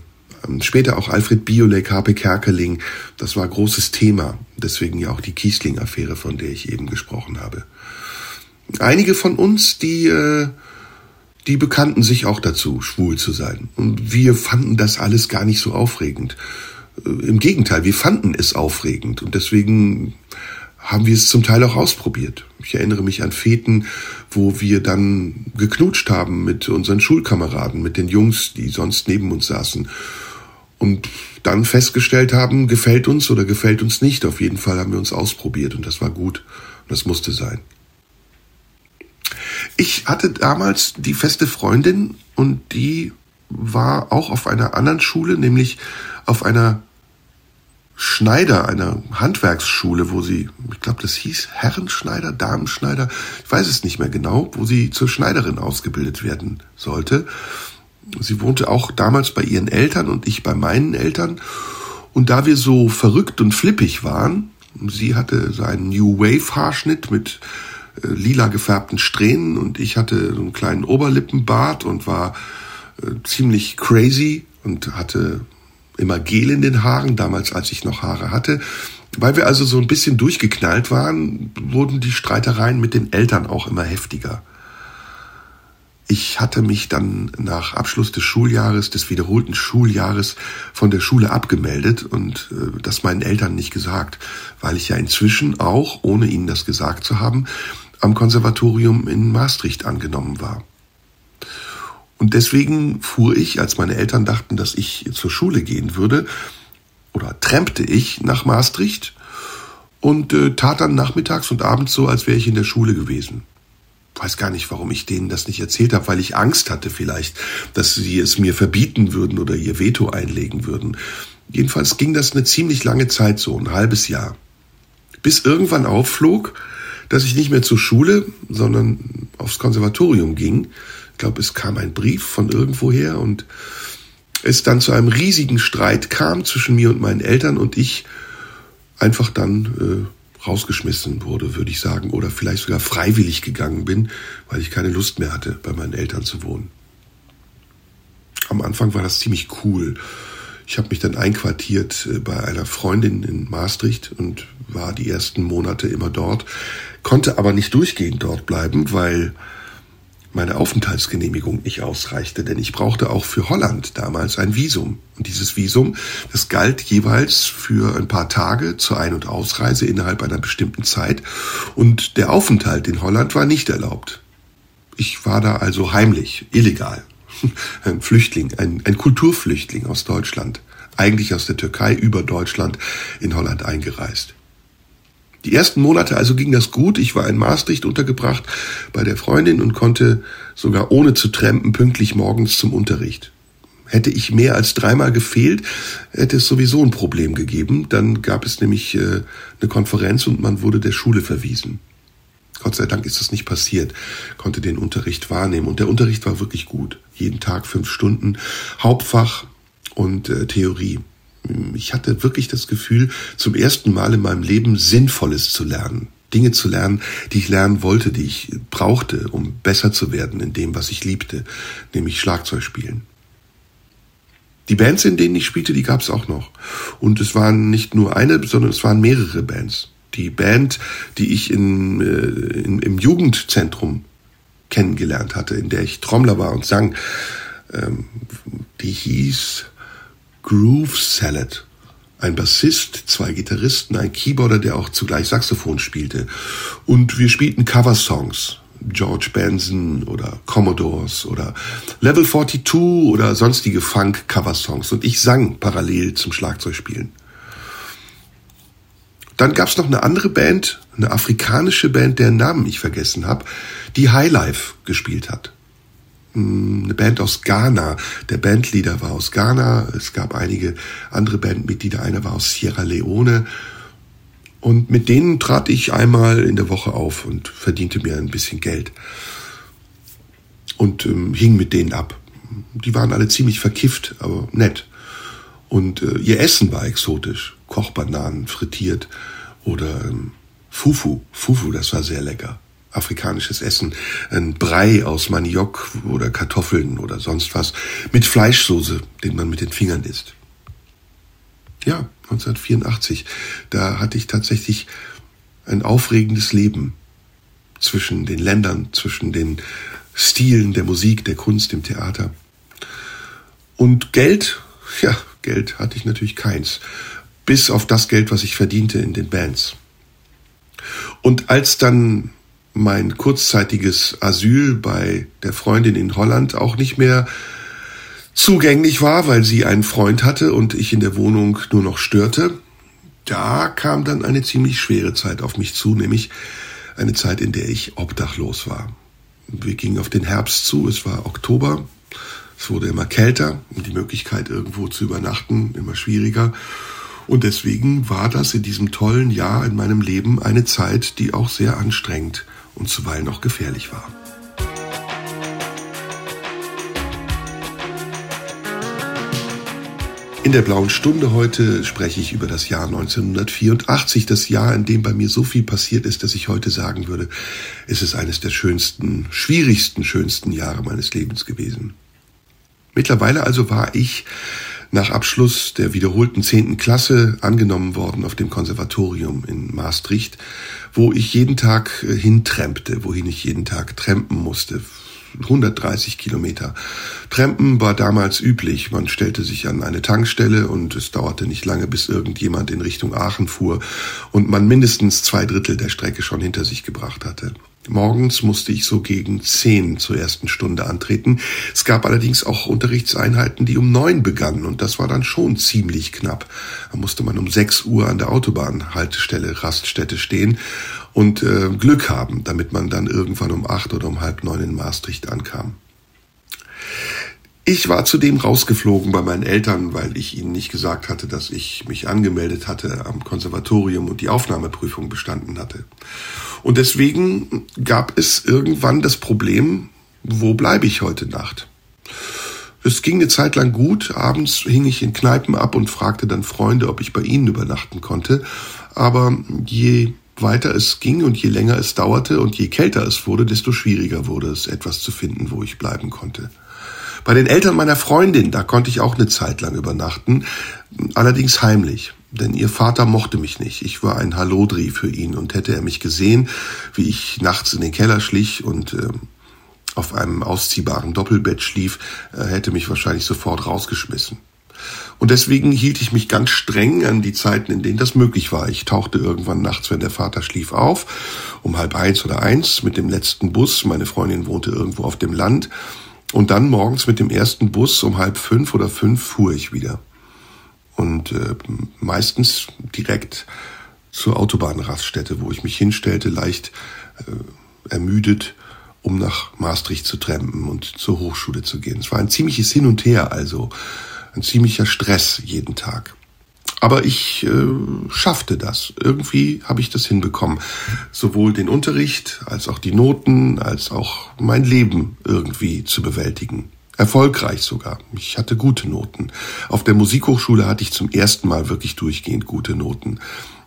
Ähm, später auch Alfred Biolek, Harpe Kerkeling. Das war großes Thema. Deswegen ja auch die Kiesling-Affäre, von der ich eben gesprochen habe. Einige von uns, die äh, die bekannten sich auch dazu, schwul zu sein. Und wir fanden das alles gar nicht so aufregend. Äh, Im Gegenteil, wir fanden es aufregend und deswegen haben wir es zum Teil auch ausprobiert. Ich erinnere mich an Feten, wo wir dann geknutscht haben mit unseren Schulkameraden, mit den Jungs, die sonst neben uns saßen. Und dann festgestellt haben, gefällt uns oder gefällt uns nicht. Auf jeden Fall haben wir uns ausprobiert und das war gut. Das musste sein. Ich hatte damals die feste Freundin und die war auch auf einer anderen Schule, nämlich auf einer Schneider, einer Handwerksschule, wo sie, ich glaube, das hieß Herrenschneider, Damenschneider, ich weiß es nicht mehr genau, wo sie zur Schneiderin ausgebildet werden sollte. Sie wohnte auch damals bei ihren Eltern und ich bei meinen Eltern. Und da wir so verrückt und flippig waren, sie hatte so einen New Wave Haarschnitt mit lila gefärbten Strähnen und ich hatte so einen kleinen Oberlippenbart und war äh, ziemlich crazy und hatte immer Gel in den Haaren, damals als ich noch Haare hatte. Weil wir also so ein bisschen durchgeknallt waren, wurden die Streitereien mit den Eltern auch immer heftiger. Ich hatte mich dann nach Abschluss des Schuljahres, des wiederholten Schuljahres von der Schule abgemeldet und äh, das meinen Eltern nicht gesagt, weil ich ja inzwischen auch, ohne ihnen das gesagt zu haben, am Konservatorium in Maastricht angenommen war. Und deswegen fuhr ich, als meine Eltern dachten, dass ich zur Schule gehen würde, oder trampte ich nach Maastricht und äh, tat dann nachmittags und abends so, als wäre ich in der Schule gewesen. Weiß gar nicht, warum ich denen das nicht erzählt habe, weil ich Angst hatte vielleicht, dass sie es mir verbieten würden oder ihr Veto einlegen würden. Jedenfalls ging das eine ziemlich lange Zeit so, ein halbes Jahr. Bis irgendwann aufflog, dass ich nicht mehr zur Schule, sondern aufs Konservatorium ging. Ich glaube, es kam ein Brief von irgendwoher und es dann zu einem riesigen Streit kam zwischen mir und meinen Eltern und ich einfach dann äh, rausgeschmissen wurde, würde ich sagen, oder vielleicht sogar freiwillig gegangen bin, weil ich keine Lust mehr hatte, bei meinen Eltern zu wohnen. Am Anfang war das ziemlich cool. Ich habe mich dann einquartiert äh, bei einer Freundin in Maastricht und war die ersten Monate immer dort, konnte aber nicht durchgehend dort bleiben, weil meine Aufenthaltsgenehmigung nicht ausreichte, denn ich brauchte auch für Holland damals ein Visum. Und dieses Visum, das galt jeweils für ein paar Tage zur Ein- und Ausreise innerhalb einer bestimmten Zeit. Und der Aufenthalt in Holland war nicht erlaubt. Ich war da also heimlich, illegal. Ein Flüchtling, ein, ein Kulturflüchtling aus Deutschland. Eigentlich aus der Türkei über Deutschland in Holland eingereist. Die ersten Monate also ging das gut. Ich war in Maastricht untergebracht bei der Freundin und konnte sogar ohne zu trampen pünktlich morgens zum Unterricht. Hätte ich mehr als dreimal gefehlt, hätte es sowieso ein Problem gegeben. Dann gab es nämlich äh, eine Konferenz und man wurde der Schule verwiesen. Gott sei Dank ist das nicht passiert, konnte den Unterricht wahrnehmen. Und der Unterricht war wirklich gut. Jeden Tag fünf Stunden, Hauptfach und äh, Theorie. Ich hatte wirklich das Gefühl, zum ersten Mal in meinem Leben Sinnvolles zu lernen. Dinge zu lernen, die ich lernen wollte, die ich brauchte, um besser zu werden in dem, was ich liebte, nämlich Schlagzeug spielen. Die Bands, in denen ich spielte, die gab es auch noch. Und es waren nicht nur eine, sondern es waren mehrere Bands. Die Band, die ich in, äh, in, im Jugendzentrum kennengelernt hatte, in der ich Trommler war und sang, ähm, die hieß Groove Salad ein Bassist, zwei Gitarristen, ein Keyboarder, der auch zugleich Saxophon spielte. Und wir spielten Coversongs. George Benson oder Commodores oder Level 42 oder sonstige Funk-Coversongs. Und ich sang parallel zum Schlagzeugspielen. Dann gab's noch eine andere Band, eine afrikanische Band, deren Namen ich vergessen habe, die Highlife gespielt hat eine Band aus Ghana. Der Bandleader war aus Ghana. Es gab einige andere Bandmitglieder. Einer war aus Sierra Leone. Und mit denen trat ich einmal in der Woche auf und verdiente mir ein bisschen Geld. Und ähm, hing mit denen ab. Die waren alle ziemlich verkifft, aber nett. Und äh, ihr Essen war exotisch. Kochbananen frittiert oder ähm, Fufu. Fufu, das war sehr lecker afrikanisches Essen, ein Brei aus Maniok oder Kartoffeln oder sonst was, mit Fleischsoße, den man mit den Fingern isst. Ja, 1984, da hatte ich tatsächlich ein aufregendes Leben zwischen den Ländern, zwischen den Stilen der Musik, der Kunst, dem Theater. Und Geld, ja, Geld hatte ich natürlich keins, bis auf das Geld, was ich verdiente in den Bands. Und als dann mein kurzzeitiges Asyl bei der Freundin in Holland auch nicht mehr zugänglich war, weil sie einen Freund hatte und ich in der Wohnung nur noch störte. Da kam dann eine ziemlich schwere Zeit auf mich zu, nämlich eine Zeit, in der ich obdachlos war. Wir gingen auf den Herbst zu, es war Oktober, es wurde immer kälter und die Möglichkeit irgendwo zu übernachten immer schwieriger. Und deswegen war das in diesem tollen Jahr in meinem Leben eine Zeit, die auch sehr anstrengend und zuweilen auch gefährlich war. In der blauen Stunde heute spreche ich über das Jahr 1984, das Jahr, in dem bei mir so viel passiert ist, dass ich heute sagen würde, es ist eines der schönsten, schwierigsten, schönsten Jahre meines Lebens gewesen. Mittlerweile also war ich nach Abschluss der wiederholten zehnten Klasse angenommen worden auf dem Konservatorium in Maastricht, wo ich jeden Tag äh, hintrempte, wohin ich jeden Tag trampen musste. 130 Kilometer. Trampen war damals üblich. Man stellte sich an eine Tankstelle und es dauerte nicht lange, bis irgendjemand in Richtung Aachen fuhr und man mindestens zwei Drittel der Strecke schon hinter sich gebracht hatte. Morgens musste ich so gegen zehn zur ersten Stunde antreten. Es gab allerdings auch Unterrichtseinheiten, die um neun begannen und das war dann schon ziemlich knapp. Da musste man um sechs Uhr an der Autobahnhaltestelle Raststätte stehen und äh, Glück haben, damit man dann irgendwann um acht oder um halb neun in Maastricht ankam. Ich war zudem rausgeflogen bei meinen Eltern, weil ich ihnen nicht gesagt hatte, dass ich mich angemeldet hatte am Konservatorium und die Aufnahmeprüfung bestanden hatte. Und deswegen gab es irgendwann das Problem, wo bleibe ich heute Nacht? Es ging eine Zeit lang gut. Abends hing ich in Kneipen ab und fragte dann Freunde, ob ich bei ihnen übernachten konnte. Aber je weiter es ging und je länger es dauerte und je kälter es wurde, desto schwieriger wurde es, etwas zu finden, wo ich bleiben konnte. Bei den Eltern meiner Freundin, da konnte ich auch eine Zeit lang übernachten, allerdings heimlich. Denn ihr Vater mochte mich nicht. Ich war ein Hallodri für ihn und hätte er mich gesehen, wie ich nachts in den Keller schlich und äh, auf einem ausziehbaren Doppelbett schlief, äh, hätte mich wahrscheinlich sofort rausgeschmissen. Und deswegen hielt ich mich ganz streng an die Zeiten, in denen das möglich war. Ich tauchte irgendwann nachts, wenn der Vater schlief, auf, um halb eins oder eins mit dem letzten Bus. Meine Freundin wohnte irgendwo auf dem Land und dann morgens mit dem ersten Bus um halb fünf oder fünf fuhr ich wieder. Und äh, meistens direkt zur Autobahnraststätte, wo ich mich hinstellte, leicht äh, ermüdet um nach Maastricht zu trampen und zur Hochschule zu gehen. Es war ein ziemliches Hin und Her, also ein ziemlicher Stress jeden Tag. Aber ich äh, schaffte das. Irgendwie habe ich das hinbekommen. Sowohl den Unterricht als auch die Noten, als auch mein Leben irgendwie zu bewältigen. Erfolgreich sogar. Ich hatte gute Noten. Auf der Musikhochschule hatte ich zum ersten Mal wirklich durchgehend gute Noten.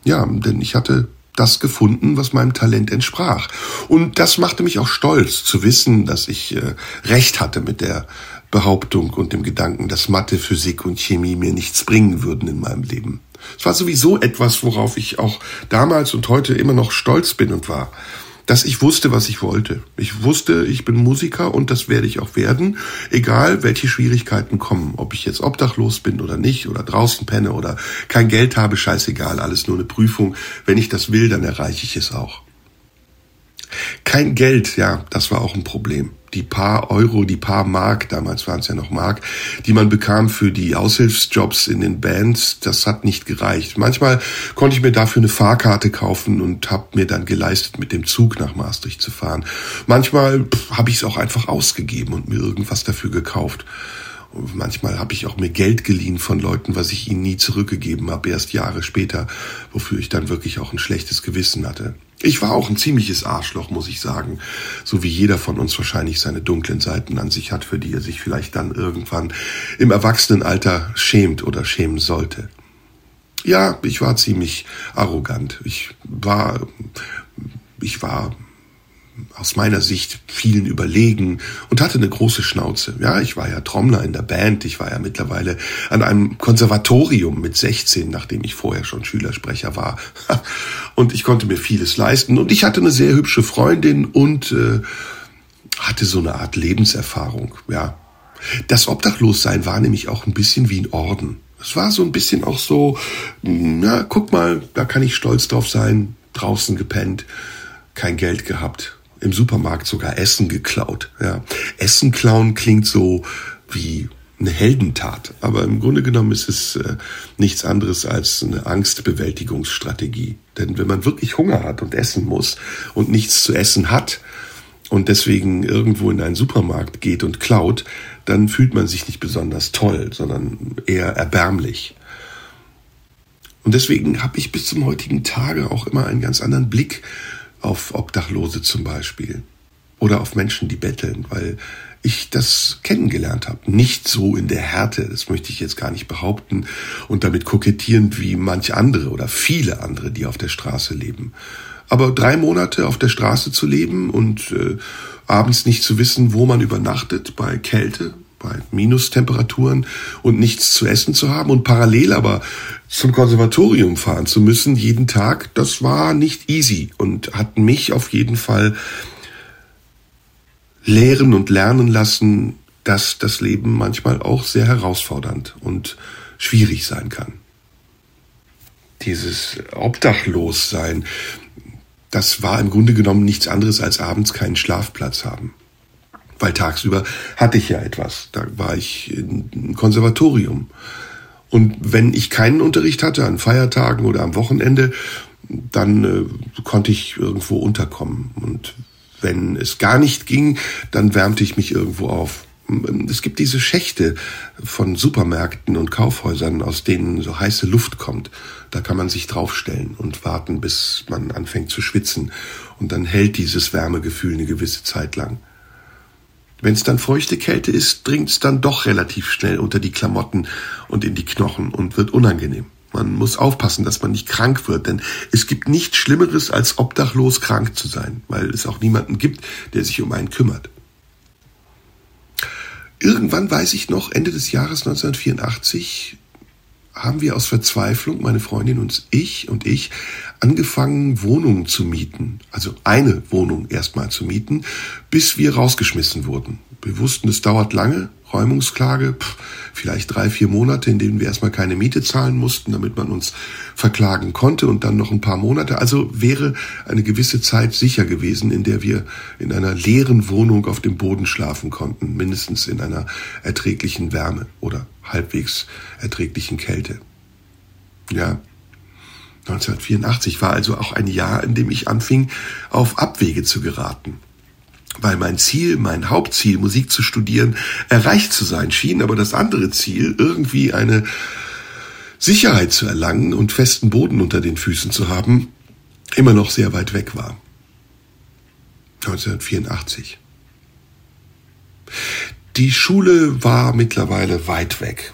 Ja, denn ich hatte das gefunden, was meinem Talent entsprach. Und das machte mich auch stolz zu wissen, dass ich äh, recht hatte mit der Behauptung und dem Gedanken, dass Mathe, Physik und Chemie mir nichts bringen würden in meinem Leben. Es war sowieso etwas, worauf ich auch damals und heute immer noch stolz bin und war dass ich wusste, was ich wollte. Ich wusste, ich bin Musiker und das werde ich auch werden, egal welche Schwierigkeiten kommen. Ob ich jetzt obdachlos bin oder nicht oder draußen penne oder kein Geld habe, scheißegal, alles nur eine Prüfung. Wenn ich das will, dann erreiche ich es auch. Kein Geld, ja, das war auch ein Problem die paar Euro, die paar Mark, damals waren es ja noch Mark, die man bekam für die Aushilfsjobs in den Bands, das hat nicht gereicht. Manchmal konnte ich mir dafür eine Fahrkarte kaufen und habe mir dann geleistet, mit dem Zug nach Maastricht zu fahren. Manchmal habe ich es auch einfach ausgegeben und mir irgendwas dafür gekauft. Und manchmal habe ich auch mir Geld geliehen von Leuten, was ich ihnen nie zurückgegeben habe, erst Jahre später, wofür ich dann wirklich auch ein schlechtes Gewissen hatte. Ich war auch ein ziemliches Arschloch, muss ich sagen. So wie jeder von uns wahrscheinlich seine dunklen Seiten an sich hat, für die er sich vielleicht dann irgendwann im Erwachsenenalter schämt oder schämen sollte. Ja, ich war ziemlich arrogant. Ich war, ich war aus meiner Sicht vielen überlegen und hatte eine große Schnauze. Ja, ich war ja Trommler in der Band, ich war ja mittlerweile an einem Konservatorium mit 16, nachdem ich vorher schon Schülersprecher war. Und ich konnte mir vieles leisten und ich hatte eine sehr hübsche Freundin und äh, hatte so eine Art Lebenserfahrung. Ja, das Obdachlossein war nämlich auch ein bisschen wie ein Orden. Es war so ein bisschen auch so, na, guck mal, da kann ich stolz drauf sein, draußen gepennt, kein Geld gehabt, im Supermarkt sogar Essen geklaut. Ja. Essen klauen klingt so wie eine Heldentat, aber im Grunde genommen ist es äh, nichts anderes als eine Angstbewältigungsstrategie. Denn wenn man wirklich Hunger hat und essen muss und nichts zu essen hat und deswegen irgendwo in einen Supermarkt geht und klaut, dann fühlt man sich nicht besonders toll, sondern eher erbärmlich. Und deswegen habe ich bis zum heutigen Tage auch immer einen ganz anderen Blick auf Obdachlose zum Beispiel oder auf Menschen, die betteln, weil ich das kennengelernt habe. Nicht so in der Härte, das möchte ich jetzt gar nicht behaupten und damit kokettierend wie manch andere oder viele andere, die auf der Straße leben. Aber drei Monate auf der Straße zu leben und äh, abends nicht zu wissen, wo man übernachtet, bei Kälte, bei Minustemperaturen und nichts zu essen zu haben und parallel aber zum Konservatorium fahren zu müssen jeden Tag, das war nicht easy und hat mich auf jeden Fall lehren und lernen lassen, dass das Leben manchmal auch sehr herausfordernd und schwierig sein kann. Dieses Obdachlossein, das war im Grunde genommen nichts anderes als abends keinen Schlafplatz haben. Weil tagsüber hatte ich ja etwas. Da war ich im Konservatorium. Und wenn ich keinen Unterricht hatte, an Feiertagen oder am Wochenende, dann äh, konnte ich irgendwo unterkommen. Und wenn es gar nicht ging, dann wärmte ich mich irgendwo auf. Es gibt diese Schächte von Supermärkten und Kaufhäusern, aus denen so heiße Luft kommt. Da kann man sich draufstellen und warten, bis man anfängt zu schwitzen. Und dann hält dieses Wärmegefühl eine gewisse Zeit lang. Wenn es dann feuchte Kälte ist, dringt es dann doch relativ schnell unter die Klamotten und in die Knochen und wird unangenehm. Man muss aufpassen, dass man nicht krank wird, denn es gibt nichts Schlimmeres, als obdachlos krank zu sein, weil es auch niemanden gibt, der sich um einen kümmert. Irgendwann weiß ich noch, Ende des Jahres 1984 haben wir aus Verzweiflung, meine Freundin und ich und ich, angefangen, Wohnungen zu mieten. Also eine Wohnung erstmal zu mieten, bis wir rausgeschmissen wurden. Wir wussten, es dauert lange, Räumungsklage, pff, vielleicht drei, vier Monate, in denen wir erstmal keine Miete zahlen mussten, damit man uns verklagen konnte und dann noch ein paar Monate. Also wäre eine gewisse Zeit sicher gewesen, in der wir in einer leeren Wohnung auf dem Boden schlafen konnten, mindestens in einer erträglichen Wärme oder halbwegs erträglichen Kälte. Ja, 1984 war also auch ein Jahr, in dem ich anfing, auf Abwege zu geraten. weil mein Ziel, mein Hauptziel, Musik zu studieren, erreicht zu sein schien, aber das andere Ziel, irgendwie eine Sicherheit zu erlangen und festen Boden unter den Füßen zu haben, immer noch sehr weit weg war. 1984. Die Schule war mittlerweile weit weg.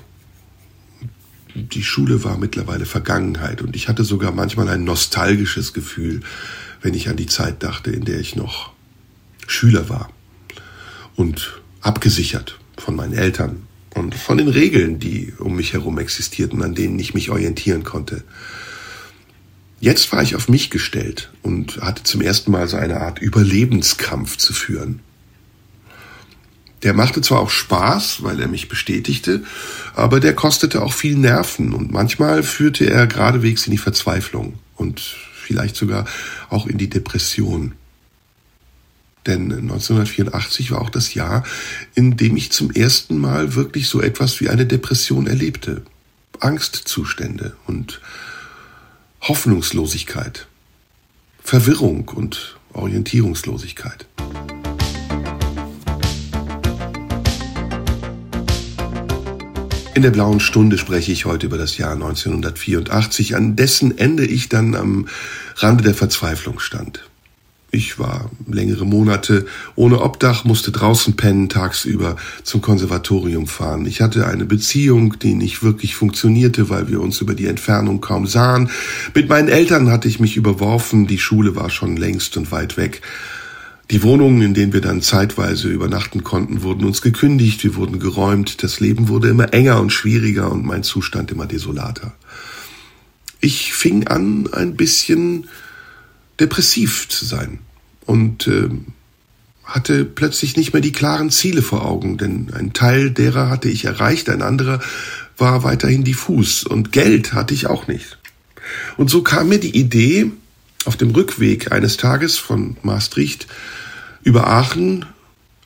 Die Schule war mittlerweile Vergangenheit und ich hatte sogar manchmal ein nostalgisches Gefühl, wenn ich an die Zeit dachte, in der ich noch Schüler war und abgesichert von meinen Eltern und von den Regeln, die um mich herum existierten, an denen ich mich orientieren konnte. Jetzt war ich auf mich gestellt und hatte zum ersten Mal so eine Art Überlebenskampf zu führen. Der machte zwar auch Spaß, weil er mich bestätigte, aber der kostete auch viel Nerven und manchmal führte er geradewegs in die Verzweiflung und vielleicht sogar auch in die Depression. Denn 1984 war auch das Jahr, in dem ich zum ersten Mal wirklich so etwas wie eine Depression erlebte. Angstzustände und Hoffnungslosigkeit, Verwirrung und Orientierungslosigkeit. In der blauen Stunde spreche ich heute über das Jahr 1984, an dessen Ende ich dann am Rande der Verzweiflung stand. Ich war längere Monate ohne Obdach, musste draußen pennen, tagsüber zum Konservatorium fahren. Ich hatte eine Beziehung, die nicht wirklich funktionierte, weil wir uns über die Entfernung kaum sahen. Mit meinen Eltern hatte ich mich überworfen, die Schule war schon längst und weit weg. Die Wohnungen, in denen wir dann zeitweise übernachten konnten, wurden uns gekündigt, wir wurden geräumt, das Leben wurde immer enger und schwieriger und mein Zustand immer desolater. Ich fing an, ein bisschen depressiv zu sein und äh, hatte plötzlich nicht mehr die klaren Ziele vor Augen, denn ein Teil derer hatte ich erreicht, ein anderer war weiterhin diffus und Geld hatte ich auch nicht. Und so kam mir die Idee, auf dem Rückweg eines Tages von Maastricht über Aachen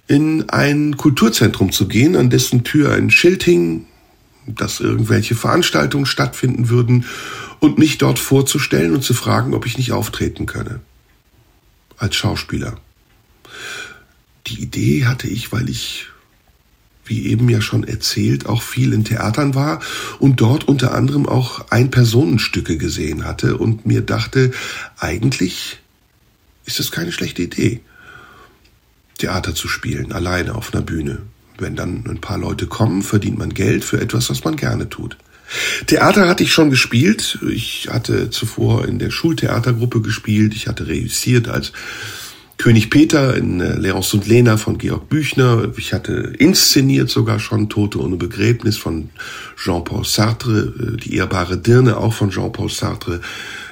in ein Kulturzentrum zu gehen, an dessen Tür ein Schild hing, dass irgendwelche Veranstaltungen stattfinden würden und mich dort vorzustellen und zu fragen, ob ich nicht auftreten könne. Als Schauspieler. Die Idee hatte ich, weil ich, wie eben ja schon erzählt, auch viel in Theatern war und dort unter anderem auch Ein-Personenstücke gesehen hatte und mir dachte, eigentlich ist es keine schlechte Idee, Theater zu spielen, alleine auf einer Bühne. Wenn dann ein paar Leute kommen, verdient man Geld für etwas, was man gerne tut. Theater hatte ich schon gespielt. Ich hatte zuvor in der Schultheatergruppe gespielt. Ich hatte reüssiert als König Peter in äh, Leros und Lena von Georg Büchner. Ich hatte inszeniert sogar schon Tote ohne Begräbnis von Jean-Paul Sartre, äh, die ehrbare Dirne auch von Jean-Paul Sartre.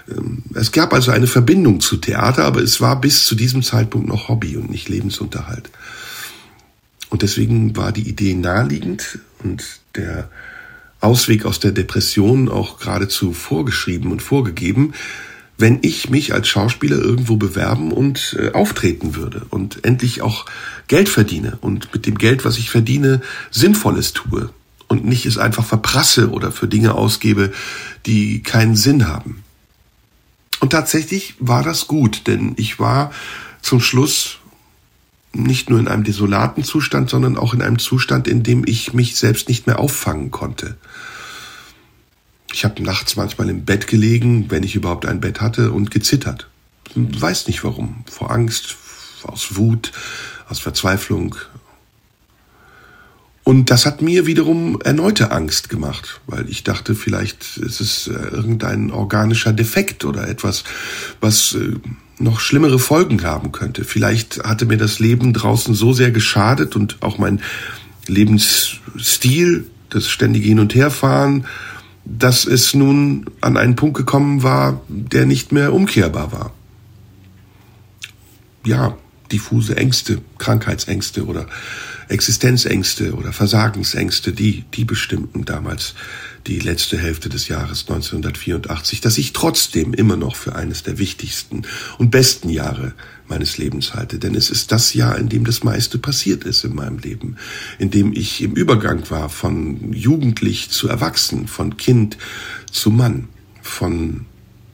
Ähm, es gab also eine Verbindung zu Theater, aber es war bis zu diesem Zeitpunkt noch Hobby und nicht Lebensunterhalt. Und deswegen war die Idee naheliegend und der Ausweg aus der Depression auch geradezu vorgeschrieben und vorgegeben, wenn ich mich als Schauspieler irgendwo bewerben und äh, auftreten würde und endlich auch Geld verdiene und mit dem Geld, was ich verdiene, Sinnvolles tue und nicht es einfach verprasse oder für Dinge ausgebe, die keinen Sinn haben. Und tatsächlich war das gut, denn ich war zum Schluss nicht nur in einem desolaten Zustand, sondern auch in einem Zustand, in dem ich mich selbst nicht mehr auffangen konnte. Ich habe nachts manchmal im Bett gelegen, wenn ich überhaupt ein Bett hatte, und gezittert. Weiß nicht warum. Vor Angst, aus Wut, aus Verzweiflung. Und das hat mir wiederum erneute Angst gemacht, weil ich dachte, vielleicht ist es äh, irgendein organischer Defekt oder etwas, was äh, noch schlimmere Folgen haben könnte. Vielleicht hatte mir das Leben draußen so sehr geschadet und auch mein Lebensstil, das ständige Hin- und Herfahren, dass es nun an einen Punkt gekommen war, der nicht mehr umkehrbar war. Ja, diffuse Ängste, Krankheitsängste oder Existenzängste oder Versagensängste, die, die bestimmten damals die letzte Hälfte des Jahres 1984, dass ich trotzdem immer noch für eines der wichtigsten und besten Jahre meines Lebens halte. Denn es ist das Jahr, in dem das meiste passiert ist in meinem Leben, in dem ich im Übergang war von jugendlich zu erwachsen, von Kind zu Mann, von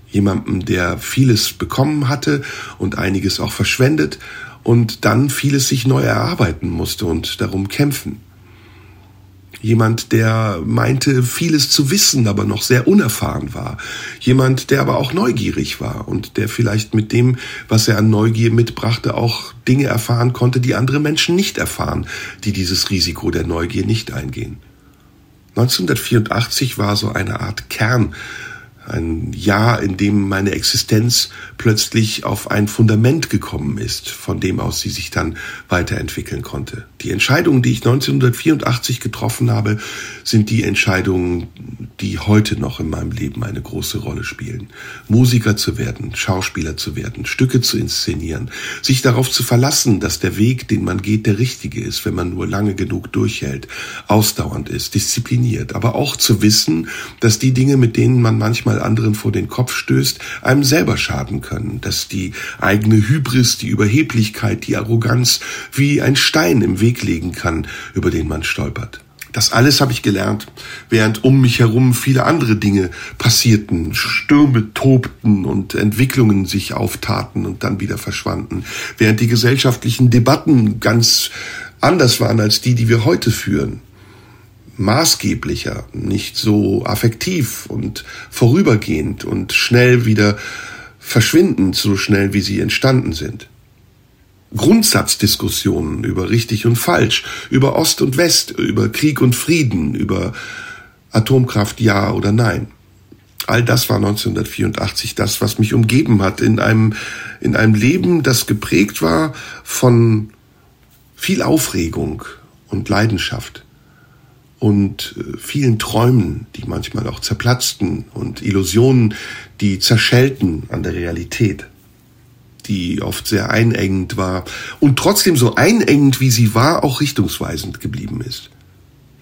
jemandem, der vieles bekommen hatte und einiges auch verschwendet und dann vieles sich neu erarbeiten musste und darum kämpfen. Jemand, der meinte, vieles zu wissen, aber noch sehr unerfahren war. Jemand, der aber auch neugierig war und der vielleicht mit dem, was er an Neugier mitbrachte, auch Dinge erfahren konnte, die andere Menschen nicht erfahren, die dieses Risiko der Neugier nicht eingehen. 1984 war so eine Art Kern ein Jahr, in dem meine Existenz plötzlich auf ein Fundament gekommen ist, von dem aus sie sich dann weiterentwickeln konnte. Die Entscheidungen, die ich 1984 getroffen habe, sind die Entscheidungen, die heute noch in meinem Leben eine große Rolle spielen. Musiker zu werden, Schauspieler zu werden, Stücke zu inszenieren, sich darauf zu verlassen, dass der Weg, den man geht, der richtige ist, wenn man nur lange genug durchhält, ausdauernd ist, diszipliniert, aber auch zu wissen, dass die Dinge, mit denen man manchmal anderen vor den Kopf stößt, einem selber schaden können, dass die eigene Hybris, die Überheblichkeit, die Arroganz wie ein Stein im Weg legen kann, über den man stolpert. Das alles habe ich gelernt, während um mich herum viele andere Dinge passierten, Stürme tobten und Entwicklungen sich auftaten und dann wieder verschwanden, während die gesellschaftlichen Debatten ganz anders waren als die, die wir heute führen maßgeblicher, nicht so affektiv und vorübergehend und schnell wieder verschwindend, so schnell wie sie entstanden sind. Grundsatzdiskussionen über richtig und falsch, über Ost und West, über Krieg und Frieden, über Atomkraft ja oder nein. All das war 1984 das, was mich umgeben hat in einem, in einem Leben, das geprägt war von viel Aufregung und Leidenschaft und äh, vielen Träumen, die manchmal auch zerplatzten und Illusionen, die zerschellten an der Realität, die oft sehr einengend war und trotzdem so einengend wie sie war, auch richtungsweisend geblieben ist.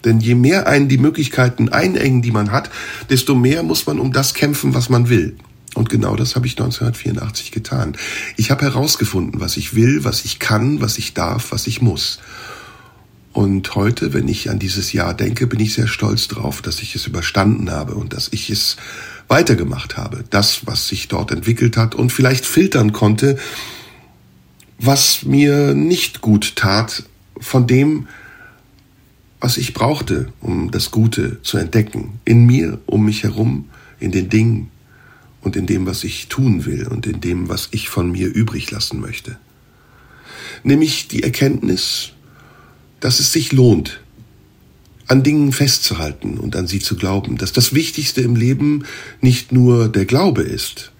Denn je mehr einen die Möglichkeiten einengen, die man hat, desto mehr muss man um das kämpfen, was man will. Und genau das habe ich 1984 getan. Ich habe herausgefunden, was ich will, was ich kann, was ich darf, was ich muss. Und heute, wenn ich an dieses Jahr denke, bin ich sehr stolz drauf, dass ich es überstanden habe und dass ich es weitergemacht habe. Das, was sich dort entwickelt hat und vielleicht filtern konnte, was mir nicht gut tat von dem, was ich brauchte, um das Gute zu entdecken. In mir, um mich herum, in den Dingen und in dem, was ich tun will und in dem, was ich von mir übrig lassen möchte. Nämlich die Erkenntnis, dass es sich lohnt, an Dingen festzuhalten und an sie zu glauben, dass das Wichtigste im Leben nicht nur der Glaube ist,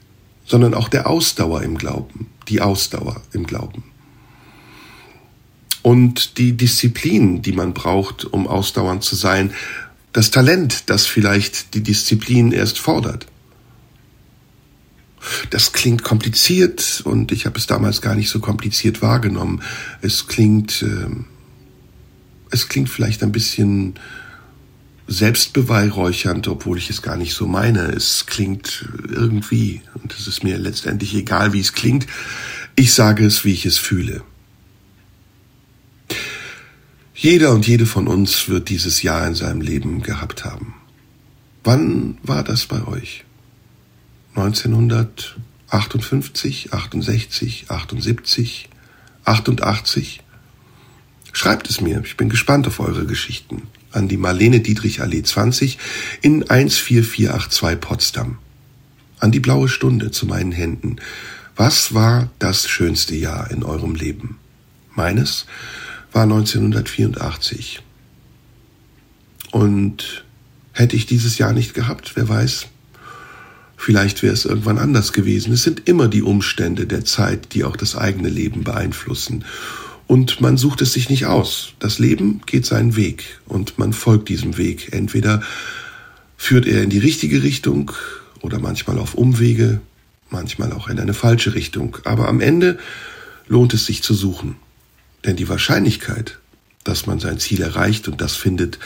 sondern auch der Ausdauer im Glauben, die Ausdauer im Glauben. Und die Disziplin, die man braucht, um ausdauernd zu sein, das Talent, das vielleicht die Disziplin erst fordert. Das klingt kompliziert und ich habe es damals gar nicht so kompliziert wahrgenommen. Es klingt äh, es klingt vielleicht ein bisschen selbstbeweihräuchernd, obwohl ich es gar nicht so meine. Es klingt irgendwie, und es ist mir letztendlich egal, wie es klingt. Ich sage es, wie ich es fühle. Jeder und jede von uns wird dieses Jahr in seinem Leben gehabt haben. Wann war das bei euch? 1958, 68, 78, 88? Schreibt es mir, ich bin gespannt auf eure Geschichten. An die Marlene Dietrich Allee 20 in 14482 Potsdam. An die blaue Stunde zu meinen Händen. Was war das schönste Jahr in eurem Leben? Meines war 1984. Und hätte ich dieses Jahr nicht gehabt, wer weiß, vielleicht wäre es irgendwann anders gewesen. Es sind immer die Umstände der Zeit, die auch das eigene Leben beeinflussen und man sucht es sich nicht aus. Das Leben geht seinen Weg und man folgt diesem Weg. Entweder führt er in die richtige Richtung oder manchmal auf Umwege, manchmal auch in eine falsche Richtung. Aber am Ende lohnt es sich zu suchen. Denn die Wahrscheinlichkeit, dass man sein Ziel erreicht und das findet,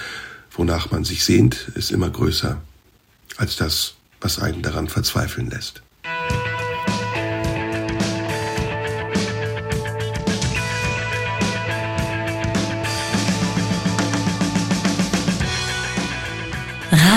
wonach man sich sehnt, ist immer größer als das, was einen daran verzweifeln lässt.